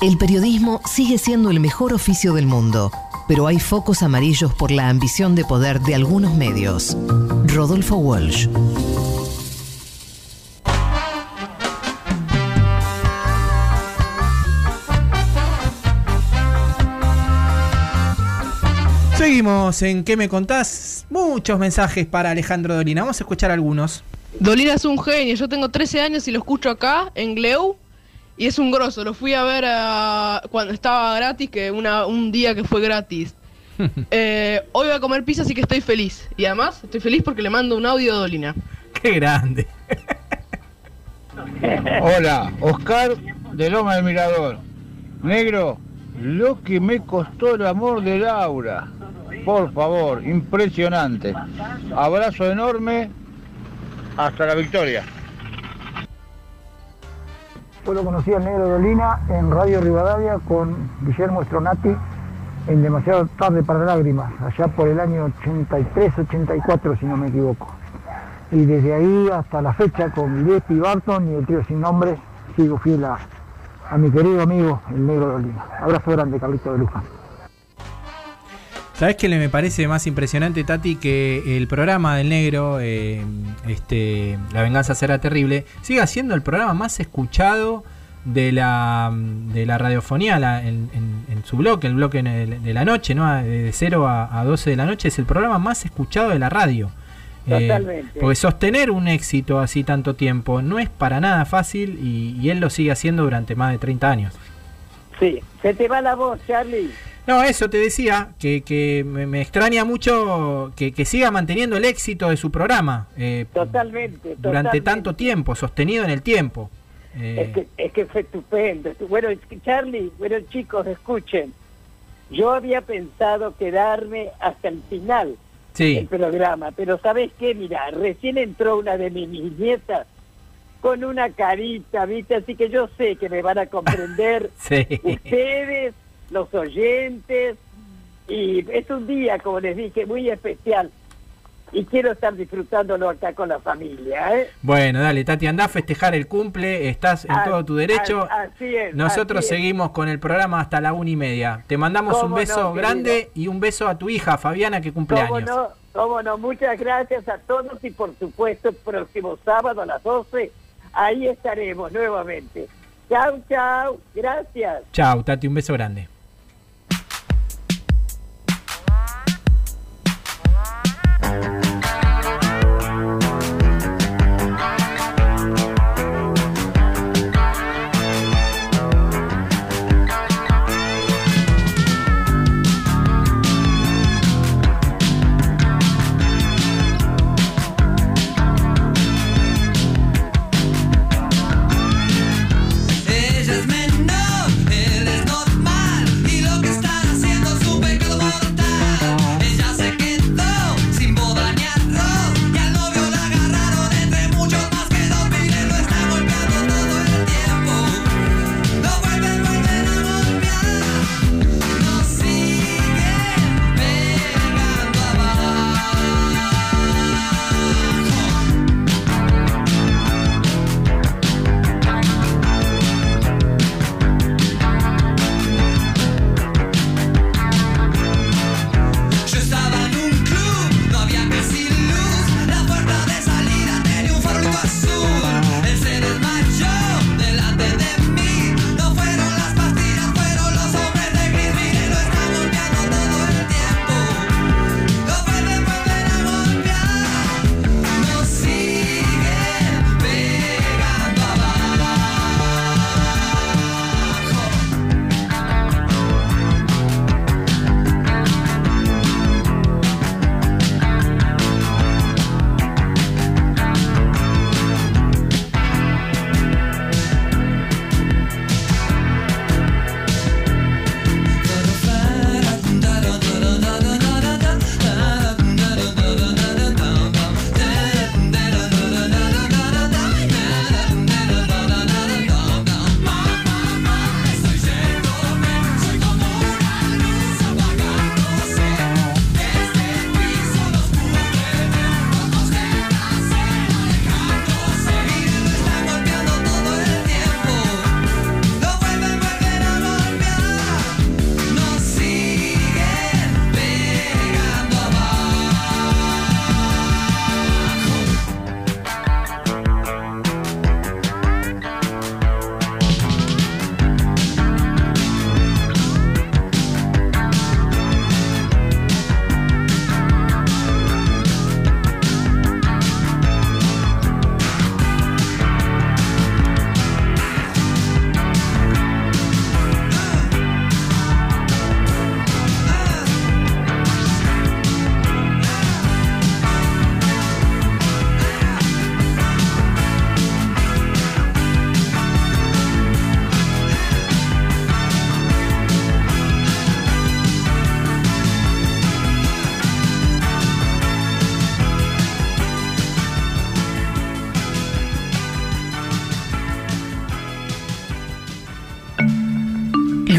El periodismo sigue siendo el mejor oficio del mundo, pero hay focos amarillos por la ambición de poder de algunos medios. Rodolfo Walsh. Seguimos en ¿Qué me contás? Muchos mensajes para Alejandro Dolina. Vamos a escuchar algunos. Dolina es un genio. Yo tengo 13 años y lo escucho acá, en Gleu. Y es un grosso. Lo fui a ver ah, cuando estaba gratis, que una, un día que fue gratis. Eh, hoy voy a comer pizza, así que estoy feliz. Y además, estoy feliz porque le mando un audio a Dolina. Qué grande. Hola, Oscar de Loma del Mirador. Negro, lo que me costó el amor de Laura. Por favor, impresionante. Abrazo enorme. Hasta la victoria. Lo conocí al negro Dolina en Radio Rivadavia con Guillermo Stronati en Demasiado Tarde para Lágrimas, allá por el año 83-84 si no me equivoco. Y desde ahí hasta la fecha con Gillespie Barton y el trío sin nombre sigo fiel a, a mi querido amigo el negro Dolina. Abrazo grande, Carlito de Luján. ¿Sabes qué le me parece más impresionante, Tati? Que el programa del negro, eh, este, La venganza será terrible, siga siendo el programa más escuchado de la, de la radiofonía la- en, en- en su bloque, el bloque de la noche, ¿no? De 0 a, a 12 de la noche, es el programa más escuchado de la radio. Eh, Totalmente. porque sostener un éxito así tanto tiempo no es para nada fácil y, y él lo sigue haciendo durante más de 30 años. Sí, se te va la voz, Charlie. No, eso te decía, que, que me, me extraña mucho que, que siga manteniendo el éxito de su programa eh, Totalmente. durante totalmente. tanto tiempo, sostenido en el tiempo. Eh, Es que, es que fue estupendo. Bueno, Charlie, bueno chicos, escuchen. Yo había pensado quedarme hasta el final Sí. del programa, pero ¿sabes qué? Mira, recién entró una de mis nietas con una carita, ¿viste? Así que yo sé que me van a comprender sí. ustedes, los oyentes, y es un día, como les dije, muy especial. Y quiero estar disfrutándolo acá con la familia, ¿eh? Bueno, dale, Tati, anda a festejar el cumple, estás en Ah, todo tu derecho. ah, así es, Nosotros así es. seguimos con el programa hasta la una y media. Te mandamos un beso no, grande y un beso a tu hija, Fabiana, que cumple años. no, cómo no, muchas gracias a todos y por supuesto el próximo sábado a las 12, ahí estaremos nuevamente. Chau, chau, gracias. Chau, Tati, un beso grande.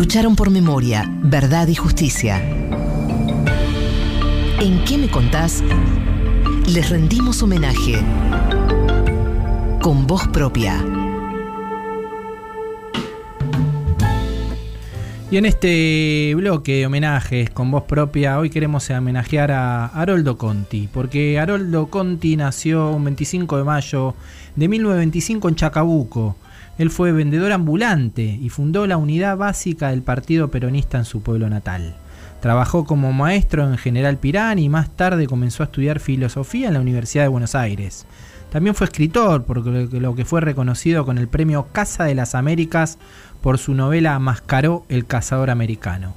Lucharon por memoria, verdad y justicia. ¿En qué me contás? Les rendimos homenaje con voz propia. Y en este bloque de homenajes con voz propia, hoy queremos homenajear a Haroldo Conti, porque Haroldo Conti nació un 25 de mayo de 1925 en Chacabuco. Él fue vendedor ambulante y fundó la unidad básica del Partido Peronista en su pueblo natal. Trabajó como maestro en General Pirán y más tarde comenzó a estudiar filosofía en la Universidad de Buenos Aires. También fue escritor, por lo que fue reconocido con el premio Casa de las Américas por su novela Mascaró el cazador americano.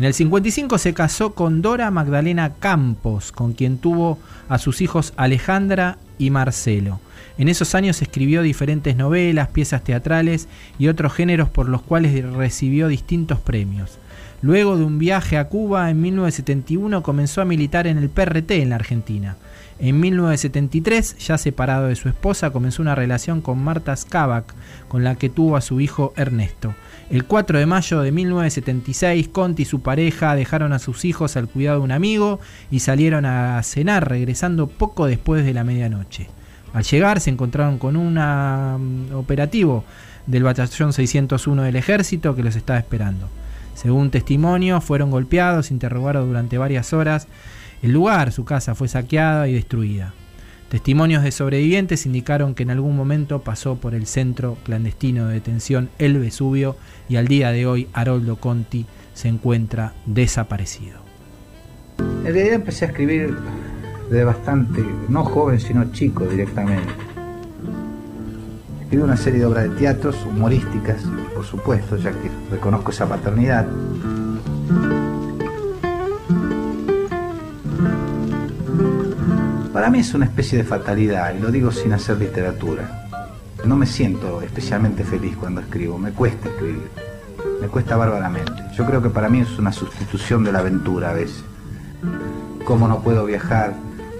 En el 55 se casó con Dora Magdalena Campos, con quien tuvo a sus hijos Alejandra y Marcelo. En esos años escribió diferentes novelas, piezas teatrales y otros géneros por los cuales recibió distintos premios. Luego de un viaje a Cuba en 1971 comenzó a militar en el PRT en la Argentina. En 1973, ya separado de su esposa, comenzó una relación con Marta Skavak, con la que tuvo a su hijo Ernesto. El 4 de mayo de 1976, Conti y su pareja dejaron a sus hijos al cuidado de un amigo y salieron a cenar, regresando poco después de la medianoche. Al llegar se encontraron con un um, operativo del batallón 601 del ejército que los estaba esperando. Según testimonio, fueron golpeados, interrogados durante varias horas el lugar, su casa, fue saqueada y destruida. Testimonios de sobrevivientes indicaron que en algún momento pasó por el centro clandestino de detención El Vesubio y al día de hoy Haroldo Conti se encuentra desaparecido. En realidad empecé a escribir de bastante, no joven, sino chico directamente. Escribí una serie de obras de teatros, humorísticas, por supuesto, ya que reconozco esa paternidad. Para mí es una especie de fatalidad, y lo digo sin hacer literatura. No me siento especialmente feliz cuando escribo, me cuesta escribir, me cuesta bárbaramente. Yo creo que para mí es una sustitución de la aventura a veces. ¿Cómo no puedo viajar?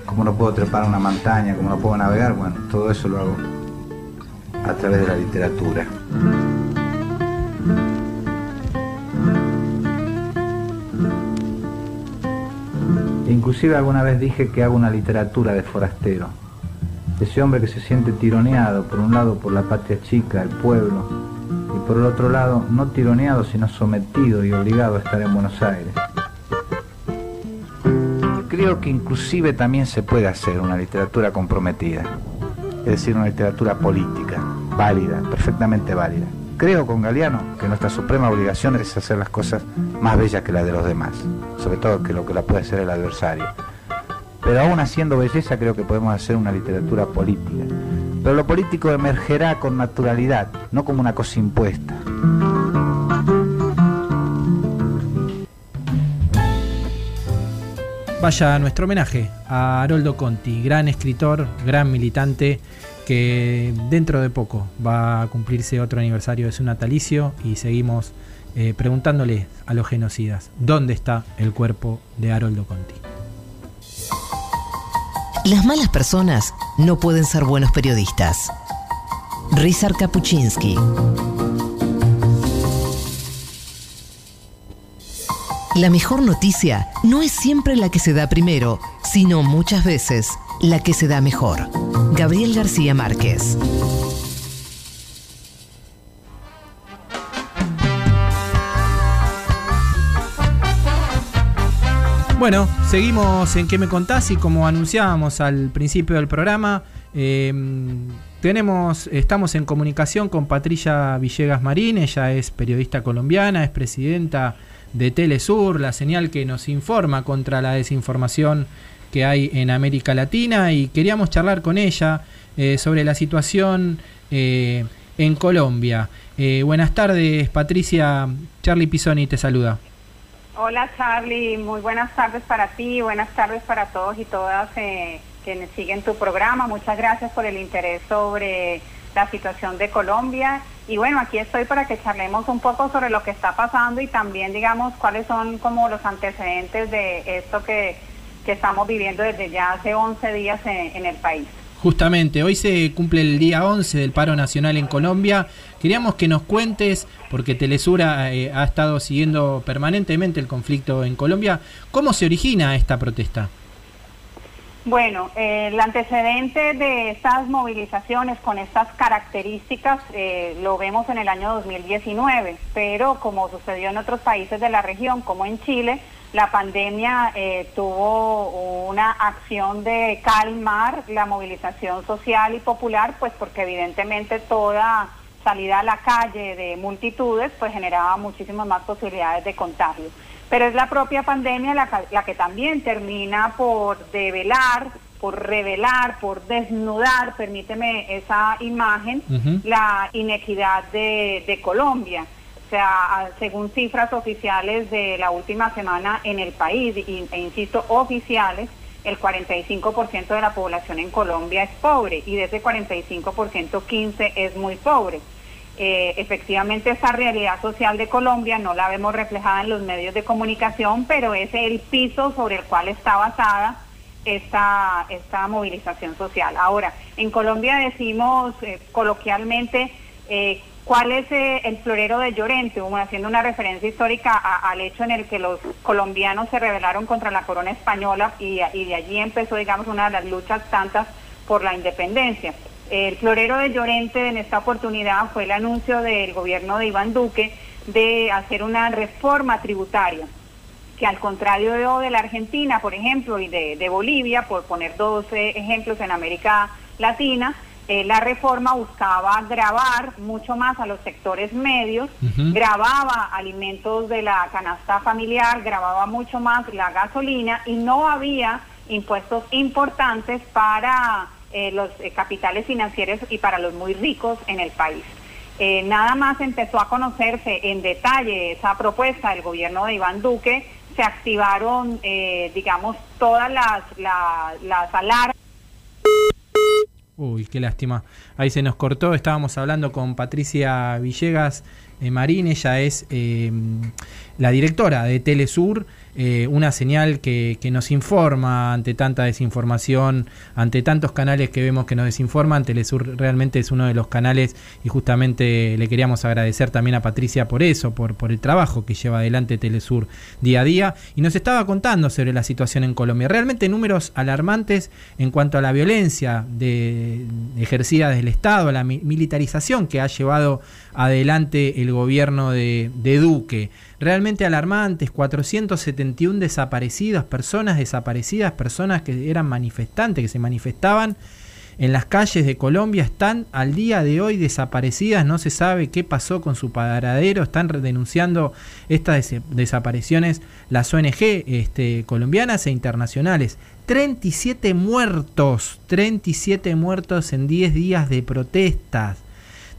¿Cómo no puedo trepar una montaña? ¿Cómo no puedo navegar? Bueno, todo eso lo hago a través de la literatura. Inclusive alguna vez dije que hago una literatura de forastero. Ese hombre que se siente tironeado, por un lado por la patria chica, el pueblo, y por el otro lado no tironeado, sino sometido y obligado a estar en Buenos Aires. Creo que inclusive también se puede hacer una literatura comprometida, es decir, una literatura política, válida, perfectamente válida. Creo con Galeano que nuestra suprema obligación es hacer las cosas más bellas que las de los demás, sobre todo que lo que la puede hacer el adversario. Pero aún haciendo belleza creo que podemos hacer una literatura política. Pero lo político emergerá con naturalidad, no como una cosa impuesta. Vaya nuestro homenaje a Haroldo Conti, gran escritor, gran militante que dentro de poco va a cumplirse otro aniversario de su natalicio y seguimos eh, preguntándole a los genocidas dónde está el cuerpo de Haroldo Conti. Las malas personas no pueden ser buenos periodistas. Rizar Kapuczynski. La mejor noticia no es siempre la que se da primero, sino muchas veces la que se da mejor. Gabriel García Márquez. Bueno, seguimos en ¿Qué me contás? Y como anunciábamos al principio del programa, eh, tenemos, estamos en comunicación con Patricia Villegas Marín, ella es periodista colombiana, es presidenta de Telesur, la señal que nos informa contra la desinformación que hay en América Latina y queríamos charlar con ella eh, sobre la situación eh, en Colombia. Eh, buenas tardes, Patricia. Charlie Pisoni te saluda. Hola Charlie, muy buenas tardes para ti, buenas tardes para todos y todas que siguen tu programa. Muchas gracias por el interés sobre la situación de Colombia. Y bueno, aquí estoy para que charlemos un poco sobre lo que está pasando y también digamos cuáles son como los antecedentes de esto que estamos viviendo desde ya hace 11 días en, el país. Justamente, hoy se cumple el día 11 del paro nacional en Colombia. Queríamos que nos cuentes, porque Telesura eh, ha estado siguiendo permanentemente el conflicto en Colombia, ¿cómo se origina esta protesta? Bueno, el antecedente de estas movilizaciones con estas características eh, lo vemos en el año 2019, pero como sucedió en otros países de la región, como en Chile, la pandemia eh, tuvo una acción de calmar la movilización social y popular, pues porque evidentemente toda salida a la calle de multitudes pues generaba muchísimas más posibilidades de contagio. Pero es la propia pandemia la, la que también termina por develar, por revelar, por desnudar, permíteme esa imagen, la inequidad de, de Colombia. O sea, según cifras oficiales de la última semana en el país, y- e insisto, oficiales, el 45% de la población en Colombia es pobre y de ese 45%, 15 es muy pobre. Eh, efectivamente, esa realidad social de Colombia no la vemos reflejada en los medios de comunicación, pero es el piso sobre el cual está basada esta, esta movilización social. Ahora, en Colombia decimos eh, coloquialmente eh, cuál es el florero de Llorente, haciendo una referencia histórica al hecho en el que los colombianos se rebelaron contra la corona española y, y de allí empezó, digamos, una de las luchas tantas por la independencia. El florero de Llorente en esta oportunidad fue el anuncio del gobierno de Iván Duque de hacer una reforma tributaria que al contrario de, de la Argentina, por ejemplo, y de, de Bolivia, por poner dos eh, ejemplos en América Latina, eh, la reforma buscaba grabar mucho más a los sectores medios, Ujú. grababa alimentos de la canasta familiar, grababa mucho más la gasolina y no había impuestos importantes para eh, los eh, capitales financieros y para los muy ricos en el país. Eh, nada más empezó a conocerse en detalle esa propuesta del gobierno de Iván Duque, se activaron, digamos, todas las, la- las alarmas. Uy, qué lástima. Ahí se nos cortó. Estábamos hablando con Patricia Villegas Marín. Ella es la directora de Telesur. Eh, una señal que, nos informa ante tanta desinformación, ante tantos canales que vemos que nos desinforman. Telesur realmente es uno de los canales y justamente le queríamos agradecer también a Patricia por eso, por, el trabajo que lleva adelante Telesur día a día. Y nos estaba contando sobre la situación en Colombia. Realmente números alarmantes en cuanto a la violencia de, ejercida desde el Estado, la mi- militarización que ha llevado adelante el gobierno de, de Duque. Realmente alarmantes, 471 desaparecidos, personas desaparecidas, personas que eran manifestantes, que se manifestaban en las calles de Colombia, están al día de hoy desaparecidas, no se sabe qué pasó con su paradero, están denunciando estas des- desapariciones las ONG este, colombianas e internacionales. 37 muertos, 37 muertos en 10 días de protestas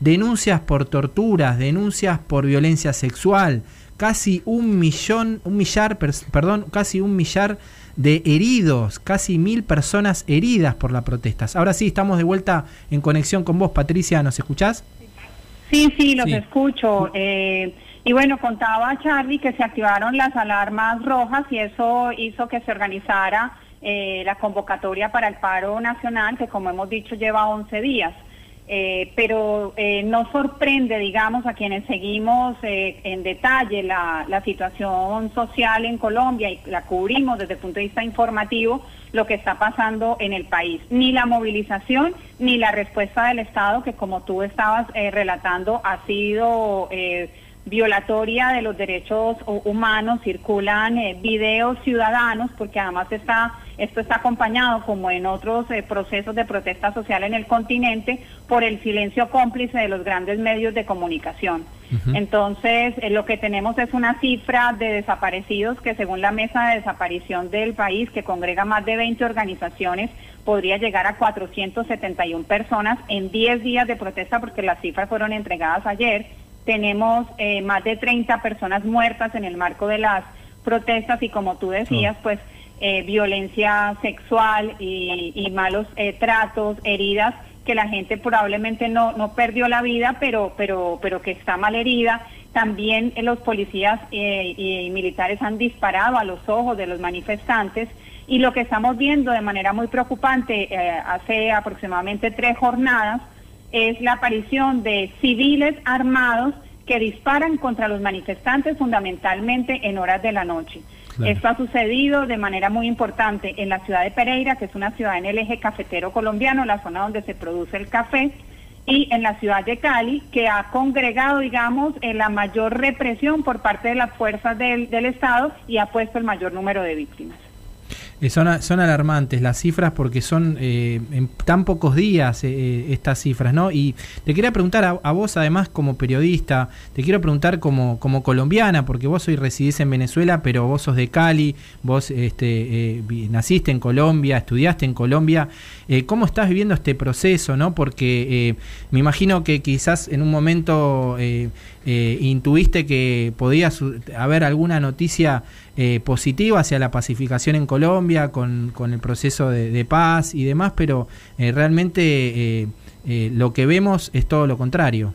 denuncias por torturas, denuncias por violencia sexual, casi un millón, un millar, perdón, casi un millar de heridos, casi mil personas heridas por las protestas. Ahora sí, estamos de vuelta en conexión con vos, Patricia, ¿nos escuchás? Sí, sí, los Sí. escucho. Eh, y bueno, contaba Charlie que se activaron las alarmas rojas y eso hizo que se organizara eh, la convocatoria para el paro nacional, que como hemos dicho lleva 11 días. Eh, pero eh, no sorprende, digamos, a quienes seguimos eh, en detalle la, la situación social en Colombia y la cubrimos desde el punto de vista informativo, lo que está pasando en el país. Ni la movilización ni la respuesta del Estado, que como tú estabas eh, relatando, ha sido eh, violatoria de los derechos hu- humanos, circulan eh, videos ciudadanos, porque además está, esto está acompañado, como en otros eh, procesos de protesta social en el continente, por el silencio cómplice de los grandes medios de comunicación. Entonces, eh, lo que tenemos es una cifra de desaparecidos que según la mesa de desaparición del país, que congrega más de 20 organizaciones, podría llegar a 471 personas en 10 días de protesta, porque las cifras fueron entregadas ayer. Tenemos eh, más de 30 personas muertas en el marco de las protestas y como tú decías, pues eh, violencia sexual y, malos eh, tratos, heridas que la gente probablemente no, no perdió la vida, pero, pero, pero que está mal herida. También eh, los policías y militares han disparado a los ojos de los manifestantes Y lo que estamos viendo de manera muy preocupante hace aproximadamente tres jornadas es la aparición de civiles armados que disparan contra los manifestantes fundamentalmente en horas de la noche. Esto ha sucedido de manera muy importante en la ciudad de Pereira, que es una ciudad en el eje cafetero colombiano, la zona donde se produce el café, y en la ciudad de Cali, que ha congregado, digamos, en la mayor represión por parte de las fuerzas del, del Estado y ha puesto el mayor número de víctimas. Eh, son, son alarmantes las cifras porque son eh, en tan pocos días eh, estas cifras, ¿no? Y te quería preguntar a, vos, además, como periodista, te quiero preguntar como, como colombiana, porque vos hoy residís en Venezuela, pero vos sos de Cali, vos este, eh, naciste en Colombia, estudiaste en Colombia. Eh, ¿Cómo estás viviendo este proceso, no? Porque eh, me imagino que quizás en un momento eh, eh, intuiste que podía haber alguna noticia eh, positiva hacia la pacificación en Colombia, con, con el proceso de, paz y demás, pero eh, realmente eh, eh, lo que vemos es todo lo contrario.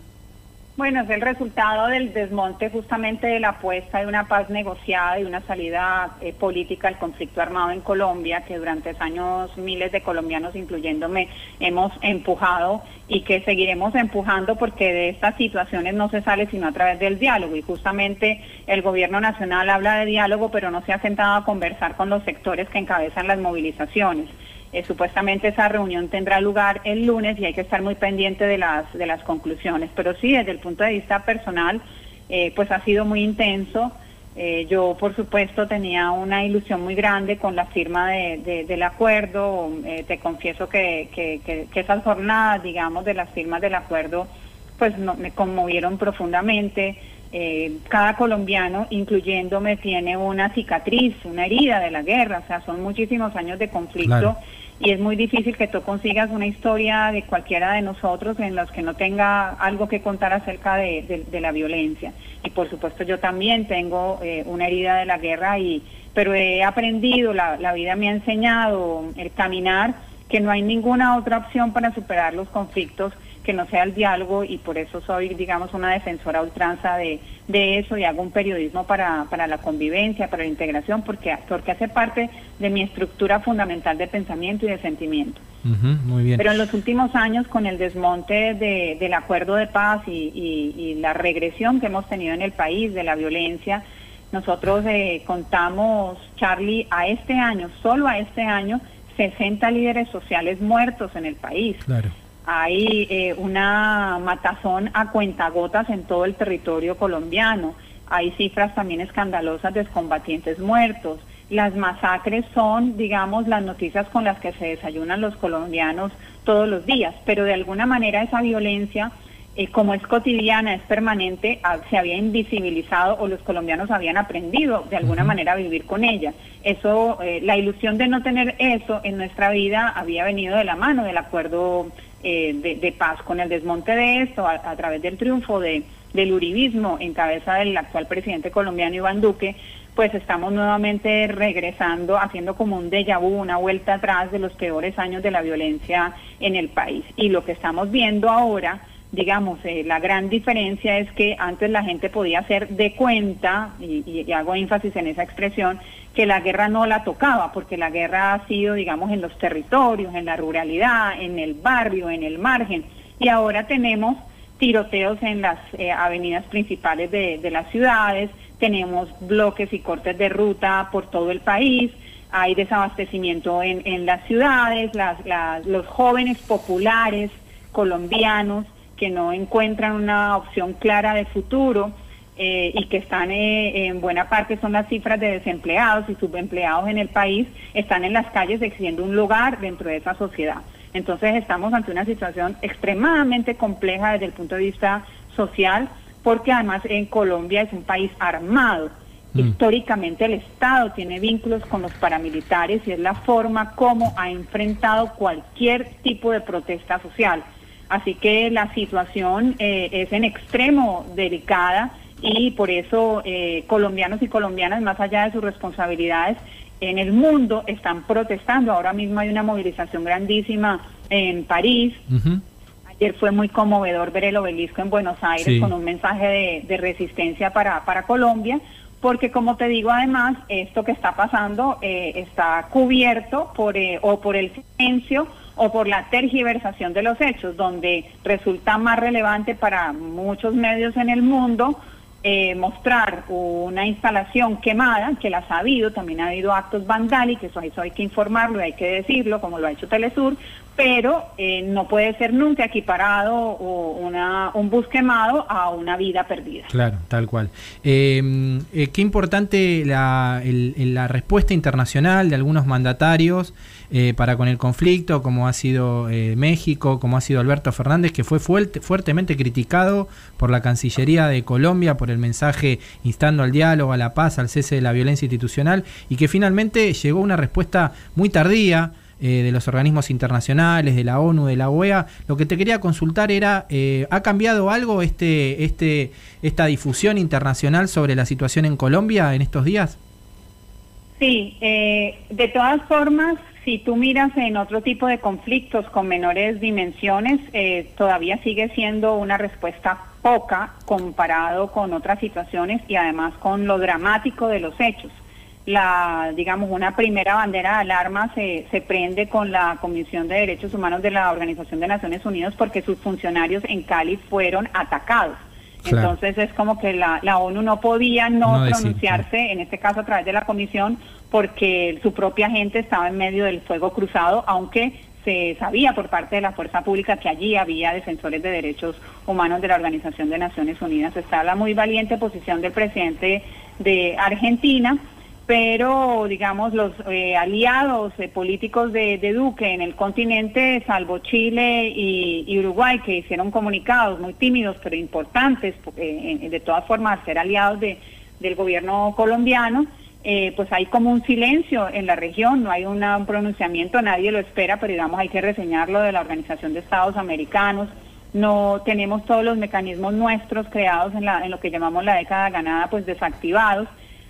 Bueno, es el resultado del desmonte justamente de la apuesta de una paz negociada y una salida eh, política al conflicto armado en Colombia, que durante años miles de colombianos, incluyéndome, hemos empujado y que seguiremos empujando porque de estas situaciones no se sale sino a través del diálogo. Y justamente el gobierno nacional habla de diálogo, pero no se ha sentado a conversar con los sectores que encabezan las movilizaciones. Eh, supuestamente esa reunión tendrá lugar el lunes y hay que estar muy pendiente de las, de las conclusiones. Pero sí, desde el punto de vista personal, eh, pues ha sido muy intenso. Eh, yo, por supuesto, tenía una ilusión muy grande con la firma de- de- del acuerdo. Eh, te confieso que, que- esas jornadas, digamos, de las firmas del acuerdo, pues no- me conmovieron profundamente. Eh, cada colombiano, incluyéndome, tiene una cicatriz, una herida de la guerra, o sea, son muchísimos años de conflicto. Y es muy difícil que tú consigas una historia de cualquiera de nosotros en los que no tenga algo que contar acerca de, la violencia. Y por supuesto yo también tengo eh, una herida de la guerra, y pero he aprendido, la vida me ha enseñado el caminar, que no hay ninguna otra opción para superar los conflictos que no sea el diálogo y por eso soy, digamos, una defensora ultranza de, de eso y hago un periodismo para, para la convivencia, para la integración, porque, porque hace parte de mi estructura fundamental de pensamiento y de sentimiento. Ujú, muy bien. Pero en los últimos años, con el desmonte de- del acuerdo de paz y, y- y la regresión que hemos tenido en el país de la violencia, nosotros eh, contamos, Charlie, a este año, solo a este año, 60 líderes sociales muertos en el país. Claro. Hay eh, una matazón a cuentagotas en todo el territorio colombiano. Hay cifras también escandalosas de combatientes muertos. Las masacres son, digamos, las noticias con las que se desayunan los colombianos todos los días, pero de alguna manera esa violencia, eh, como es cotidiana, es permanente, ah, se había invisibilizado o los colombianos habían aprendido de alguna manera a vivir con ella. Eso, eh, la ilusión de no tener eso en nuestra vida había venido de la mano del acuerdo eh, de, de paz con el desmonte de esto a, través del triunfo de, del uribismo en cabeza del actual presidente colombiano Iván Duque, pues estamos nuevamente regresando, haciendo como un déjà vu, una vuelta atrás de los peores años de la violencia en el país. Y lo que estamos viendo ahora, digamos, eh, la gran diferencia es que antes la gente podía hacer de cuenta, y hago énfasis en esa expresión, que la guerra no la tocaba, porque la guerra ha sido, digamos, en los territorios, en la ruralidad, en el barrio, en el margen. Y ahora tenemos tiroteos en las eh, avenidas principales de, las ciudades, tenemos bloques y cortes de ruta por todo el país, hay desabastecimiento en, las ciudades, los jóvenes populares colombianos que no encuentran una opción clara de futuro eh, y que están eh, en buena parte son las cifras de desempleados y subempleados en el país, están en las calles exigiendo un lugar dentro de esa sociedad. Entonces estamos ante una situación extremadamente compleja desde el punto de vista social, porque además en Colombia es un país armado. Históricamente el Estado tiene vínculos con los paramilitares y es la forma como ha enfrentado cualquier tipo de protesta social. Así que la situación eh, es en extremo delicada y por eso eh, colombianos y colombianas, más allá de sus responsabilidades, en el mundo están protestando. Ahora mismo hay una movilización grandísima en París. Ayer fue muy conmovedor ver el obelisco en Buenos Aires Sí. con un mensaje de, de resistencia para, para Colombia, porque como te digo además, esto que está pasando eh, está cubierto por eh, o por el silencio o por la tergiversación de los hechos, donde resulta más relevante para muchos medios en el mundo eh, mostrar una instalación quemada, que las ha habido, también ha habido actos vandálicos, eso, hay que informarlo hay que decirlo, como lo ha hecho Telesur, pero eh, no puede ser nunca equiparado o una, un bus quemado a una vida perdida. Claro, tal cual. Eh, eh, qué importante la, la respuesta internacional de algunos mandatarios eh, para con el conflicto, como ha sido eh, México, como ha sido Alberto Fernández, que fue fuerte- fuertemente criticado por la Cancillería de Colombia por el mensaje instando al diálogo, a la paz, al cese de la violencia institucional, y que finalmente llegó una respuesta muy tardía eh, de los organismos internacionales, de la ONU, de la OEA. Lo que te quería consultar era, eh, ¿ha cambiado algo este, este, esta difusión internacional sobre la situación en Colombia en estos días? Sí, eh, de todas formas, si tú miras en otro tipo de conflictos con menores dimensiones, eh, todavía sigue siendo una respuesta poca comparado con otras situaciones y además con lo dramático de los hechos. La, digamos, una primera bandera de alarma se, se prende con la Comisión de Derechos Humanos de la Organización de Naciones Unidas porque sus funcionarios en Cali fueron atacados. Claro. Entonces es como que la, la ONU no podía no, No decir, pronunciarse, en este caso a través de la comisión, porque su propia gente estaba en medio del fuego cruzado, aunque se sabía por parte de la fuerza pública que allí había defensores de derechos humanos de la Organización de Naciones Unidas. Está la muy valiente posición del presidente de Argentina, pero digamos los eh, aliados eh, políticos de, Duque en el continente, salvo Chile y, Uruguay, que hicieron comunicados muy tímidos pero importantes, porque, eh, de todas formas, ser aliados de, del gobierno colombiano, eh, pues hay como un silencio en la región, no hay un pronunciamiento, nadie lo espera, pero digamos hay que reseñarlo de la Organización de Estados Americanos. No tenemos todos los mecanismos nuestros creados en, la, en lo que llamamos la década ganada, pues desactivados.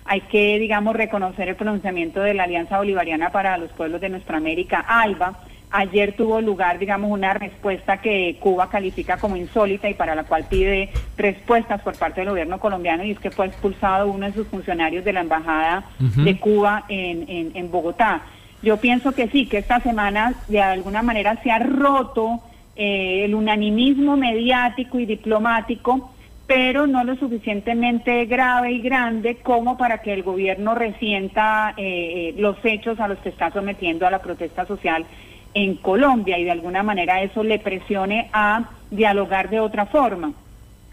Hay que, digamos, reconocer el pronunciamiento de la Alianza Bolivariana para los Pueblos de Nuestra América, ALBA. Ayer tuvo lugar, digamos, una respuesta que Cuba califica como insólita y para la cual pide respuestas por parte del gobierno colombiano y es que fue expulsado uno de sus funcionarios de la Embajada de Cuba en, en, en Bogotá. Yo pienso que sí, que esta semana de alguna manera se ha roto eh, el unanimismo mediático y diplomático, pero no lo suficientemente grave y grande como para que el gobierno resienta eh, eh, los hechos a los que está sometiendo a la protesta social en Colombia y de alguna manera eso le presione a dialogar de otra forma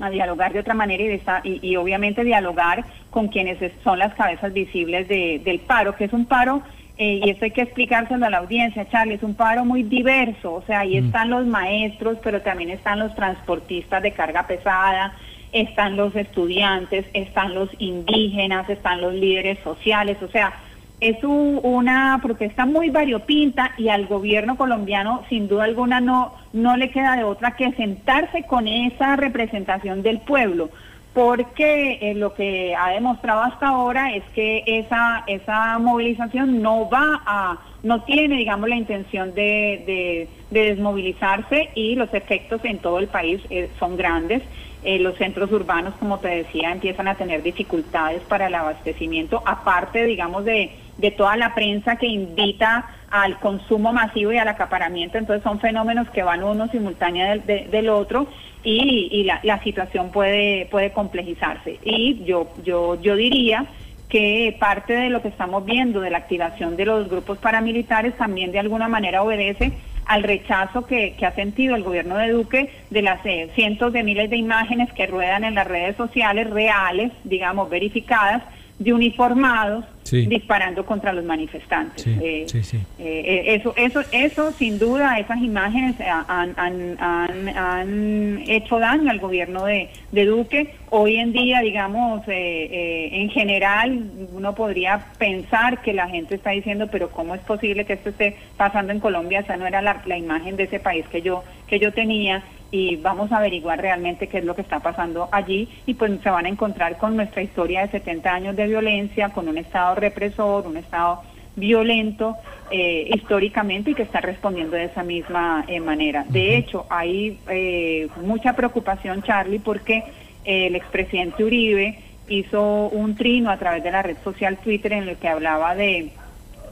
a dialogar de otra manera y, de esta- y, y obviamente dialogar con quienes es- son las cabezas visibles de- del paro, que es un paro, eh, y esto hay que explicárselo a la audiencia, Charlie, es un paro muy diverso, o sea, ahí Mm. están los maestros, pero también están los transportistas de carga pesada, están los estudiantes, están los indígenas, están los líderes sociales, o sea, es un- una protesta muy variopinta y al gobierno colombiano sin duda alguna no, no le queda de otra que sentarse con esa representación del pueblo, porque eh, lo que ha demostrado hasta ahora es que esa, esa movilización no va a, no tiene, digamos, la intención de, de- de desmovilizarse y los efectos en todo el país eh, son grandes. Eh, los centros urbanos, como te decía, empiezan a tener dificultades para el abastecimiento, aparte, digamos, de, de toda la prensa que invita al consumo masivo y al acaparamiento. Entonces son fenómenos que van uno simultáneo del, de- del otro y, y la, la situación puede, puede complejizarse. Y yo, yo, yo diría que parte de lo que estamos viendo de la activación de los grupos paramilitares también de alguna manera obedece al rechazo que, ha sentido el gobierno de Duque de las eh, cientos de miles de imágenes que ruedan en las redes sociales reales, digamos, verificadas, de uniformados Sí. disparando contra los manifestantes. Sí, Eh, sí, eh, eh, eso, eso, eso sin duda, esas imágenes han, han- han- han hecho daño al gobierno de, de Duque. Hoy en día, digamos, eh, eh, en general, uno podría pensar que la gente está diciendo, pero ¿cómo es posible que esto esté pasando en Colombia? Esa no era la, la imagen de ese país que yo, que yo tenía. Y vamos a averiguar realmente qué es lo que está pasando allí. Y pues se van a encontrar con nuestra historia de 70 años de violencia, con un Estado represor, un Estado violento eh, históricamente y que está respondiendo de esa misma eh, manera. De hecho, hay eh, mucha preocupación, Charlie, porque el expresidente Uribe hizo un trino a través de la red social Twitter en el que hablaba de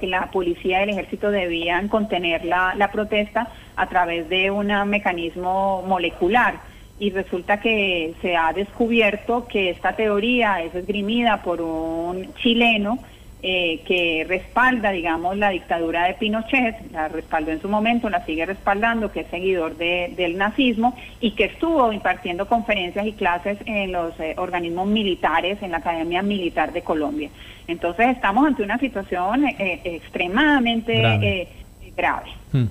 que la policía y el ejército debían contener la, la protesta a través de un mecanismo molecular. Y resulta que se ha descubierto que esta teoría es esgrimida por un chileno eh, que respalda, digamos, la dictadura de Pinochet, la respaldó en su momento, la sigue respaldando, que es seguidor de- del nazismo y que estuvo impartiendo conferencias y clases en los eh, organismos militares, en la Academia Militar de Colombia. Entonces estamos ante una situación eh, extremadamente Grave. grave. Hmm.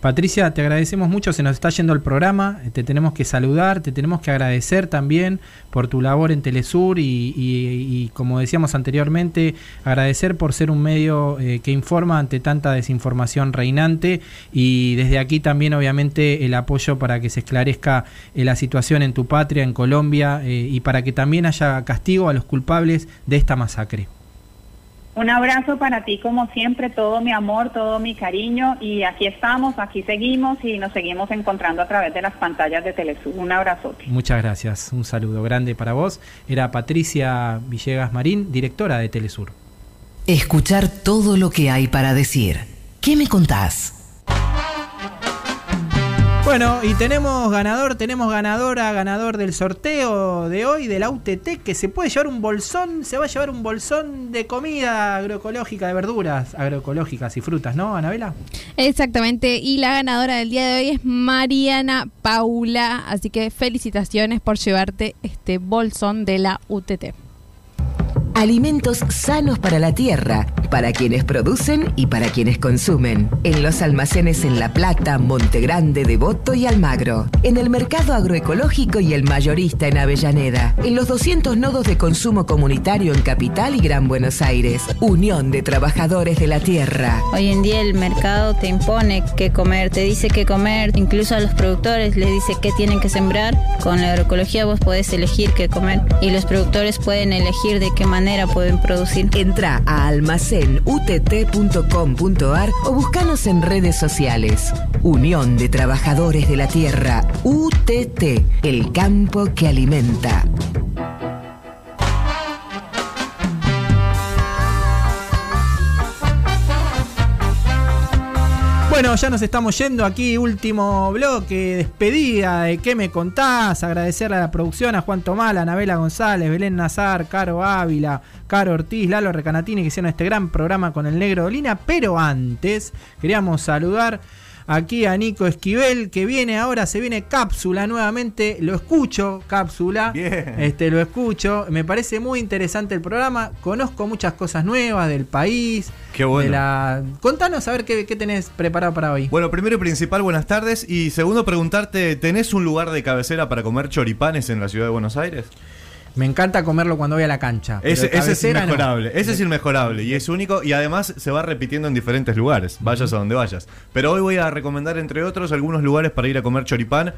Patricia, te agradecemos mucho, se nos está yendo el programa, eh, te tenemos que saludar, te tenemos que agradecer también por tu labor en Telesur y, y- y, como decíamos anteriormente, agradecer por ser un medio eh, que informa ante tanta desinformación reinante y desde aquí también obviamente el apoyo para que se esclarezca eh, la situación en tu patria, en Colombia y para que también haya castigo a los culpables de esta masacre. Un abrazo para ti como siempre, todo mi amor, todo mi cariño y aquí estamos, aquí seguimos y nos seguimos encontrando a través de las pantallas de Telesur. Un abrazote. Muchas gracias, un saludo grande para vos. Era Patricia Villegas Marín, directora de Telesur. Escuchar todo lo que hay para decir. ¿Qué me contás? Bueno, y tenemos ganador, tenemos ganadora, ganador del sorteo de hoy de la UTT que se puede llevar un bolsón, se va a llevar un bolsón de comida agroecológica, de verduras agroecológicas y frutas, ¿no, Anabela? Exactamente, y la ganadora del día de hoy es Mariana Paula, así que felicitaciones por llevarte este bolsón de la UTT. Alimentos sanos para la tierra, para quienes producen y para quienes consumen. En los almacenes en La Plata, Monte Grande, Devoto y Almagro. En el mercado agroecológico y el mayorista en Avellaneda. En los 200 nodos de consumo comunitario en Capital y Gran Buenos Aires. Unión de Trabajadores de la Tierra. Hoy en día el mercado te impone qué comer, te dice qué comer, incluso a los productores les dice qué tienen que sembrar. Con la agroecología vos podés elegir qué comer y los productores pueden elegir de qué manera pueden producir. Entra a almacenutt.com.ar o buscanos en redes sociales. Unión de Trabajadores de la Tierra, UTT, el campo que alimenta. Bueno, ya nos estamos yendo aquí, último bloque, despedida de ¿Qué me contás? Agradecerle a la producción, a Juan Tomala, Anabela González, Belén Nazar, Caro Ávila, Caro Ortiz, Lalo Recanatini que hicieron este gran programa con el Negro Dolina. Pero antes, queríamos saludar aquí a Nico Esquivel, que viene ahora, se viene cápsula nuevamente. Lo escucho, cápsula. Este, lo escucho. Me parece muy interesante el programa. Conozco muchas cosas nuevas del país. Qué bueno. de la- Contanos a ver qué, qué tenés preparado para hoy. Bueno, primero y principal, buenas tardes. Y segundo, preguntarte, ¿tenés un lugar de cabecera para comer choripanes en la ciudad de Buenos Aires? Me encanta comerlo cuando voy a la cancha. Ese, es no. inmejorable, ese es inmejorable y es único y además se va repitiendo en diferentes lugares, vayas a donde vayas. Pero hoy voy a recomendar, entre otros, algunos lugares para ir a comer choripán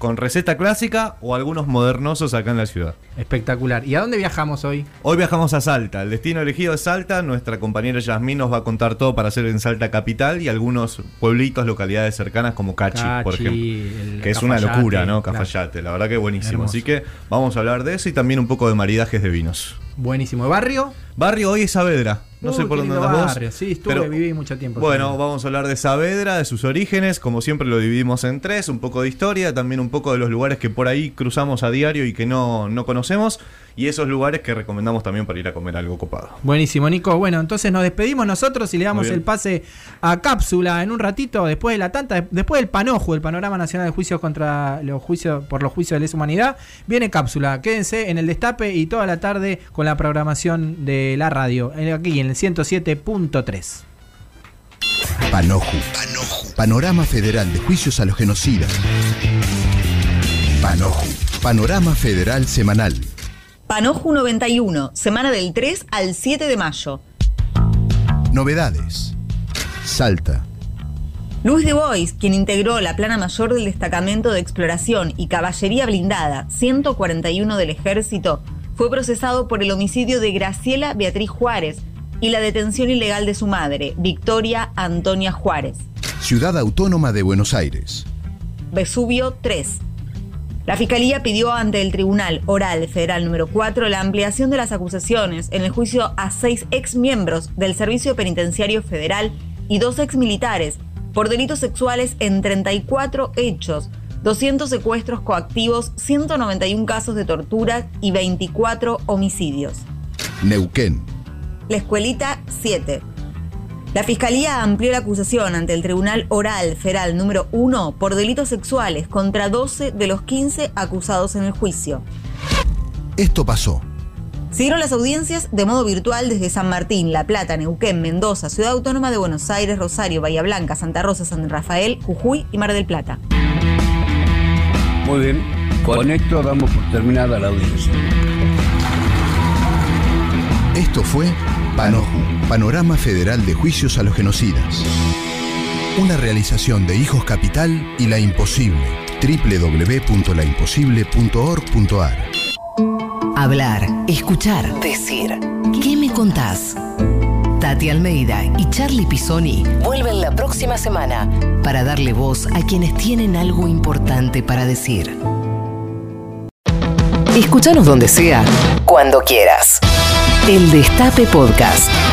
con receta clásica o algunos modernosos acá en la ciudad. Espectacular. ¿Y a dónde viajamos hoy? Hoy viajamos a Salta. El destino elegido es Salta. Nuestra compañera Yasmín nos va a contar todo para hacer en Salta capital y algunos pueblitos, localidades cercanas como Cachi, por Cachi, ejemplo. el Que es una locura, ¿no? claro. Cafayate. La verdad que buenísimo. Hermoso. Así que vamos a hablar de eso y también un poco de maridajes de vinos. Buenísimo. ¿Barrio? Barrio hoy es Saavedra. No Uy, sé por dónde andas vos. Sí, estuve, pero- viví mucho tiempo. Bueno, vamos a hablar de Saavedra, de sus orígenes, como siempre lo dividimos en tres, un poco de historia, también un poco de los lugares que por ahí cruzamos a diario y que no, no conocemos, y esos lugares que recomendamos también para ir a comer algo copado. Buenísimo, Nico. Bueno, entonces nos despedimos nosotros y le damos el pase a Cápsula en un ratito, después de la tanta, después del panojo, el Panorama Nacional de Juicios contra los juicios, por los juicios de lesa humanidad, viene Cápsula. Quédense en el destape y toda la tarde con la programación de la radio, aquí en el 107.3. Panoju. Panorama Federal de Juicios a los Genocidas. Panoju. Panorama Federal Semanal. Panoju 91, semana del 3 al 7 de mayo. Novedades. Salta. Luis de Bois, quien integró la plana mayor del destacamento de exploración y caballería blindada 141 del ejército, fue procesado por el homicidio de Graciela Beatriz Juárez y la detención ilegal de su madre, Victoria Antonia Juárez. Ciudad Autónoma de Buenos Aires. Vesubio 3. La Fiscalía pidió ante el Tribunal Oral Federal número 4 la ampliación de las acusaciones en el juicio a seis exmiembros del Servicio Penitenciario Federal y dos exmilitares por delitos sexuales en 34 hechos, 200 secuestros coactivos, 191 casos de tortura y 24 homicidios. Neuquén. La escuelita 7. La Fiscalía amplió la acusación ante el Tribunal Oral Federal número 1 por delitos sexuales contra 12 de los 15 acusados en el juicio. Esto pasó. Siguieron las audiencias de modo virtual desde San Martín, La Plata, Neuquén, Mendoza, Ciudad Autónoma de Buenos Aires, Rosario, Bahía Blanca, Santa Rosa, San Rafael, Jujuy y Mar del Plata. Muy bien, con esto damos por terminada la audiencia. Esto fue Panoju, Panorama Federal de Juicios a los Genocidas. Una realización de Hijos Capital y La Imposible. www.laimposible.org.ar Hablar, escuchar, decir. ¿Qué me contás? Tati Almeida y Charlie Pisoni vuelven la próxima semana para darle voz a quienes tienen algo importante para decir. Escúchanos donde sea, cuando quieras. El Destape Podcast.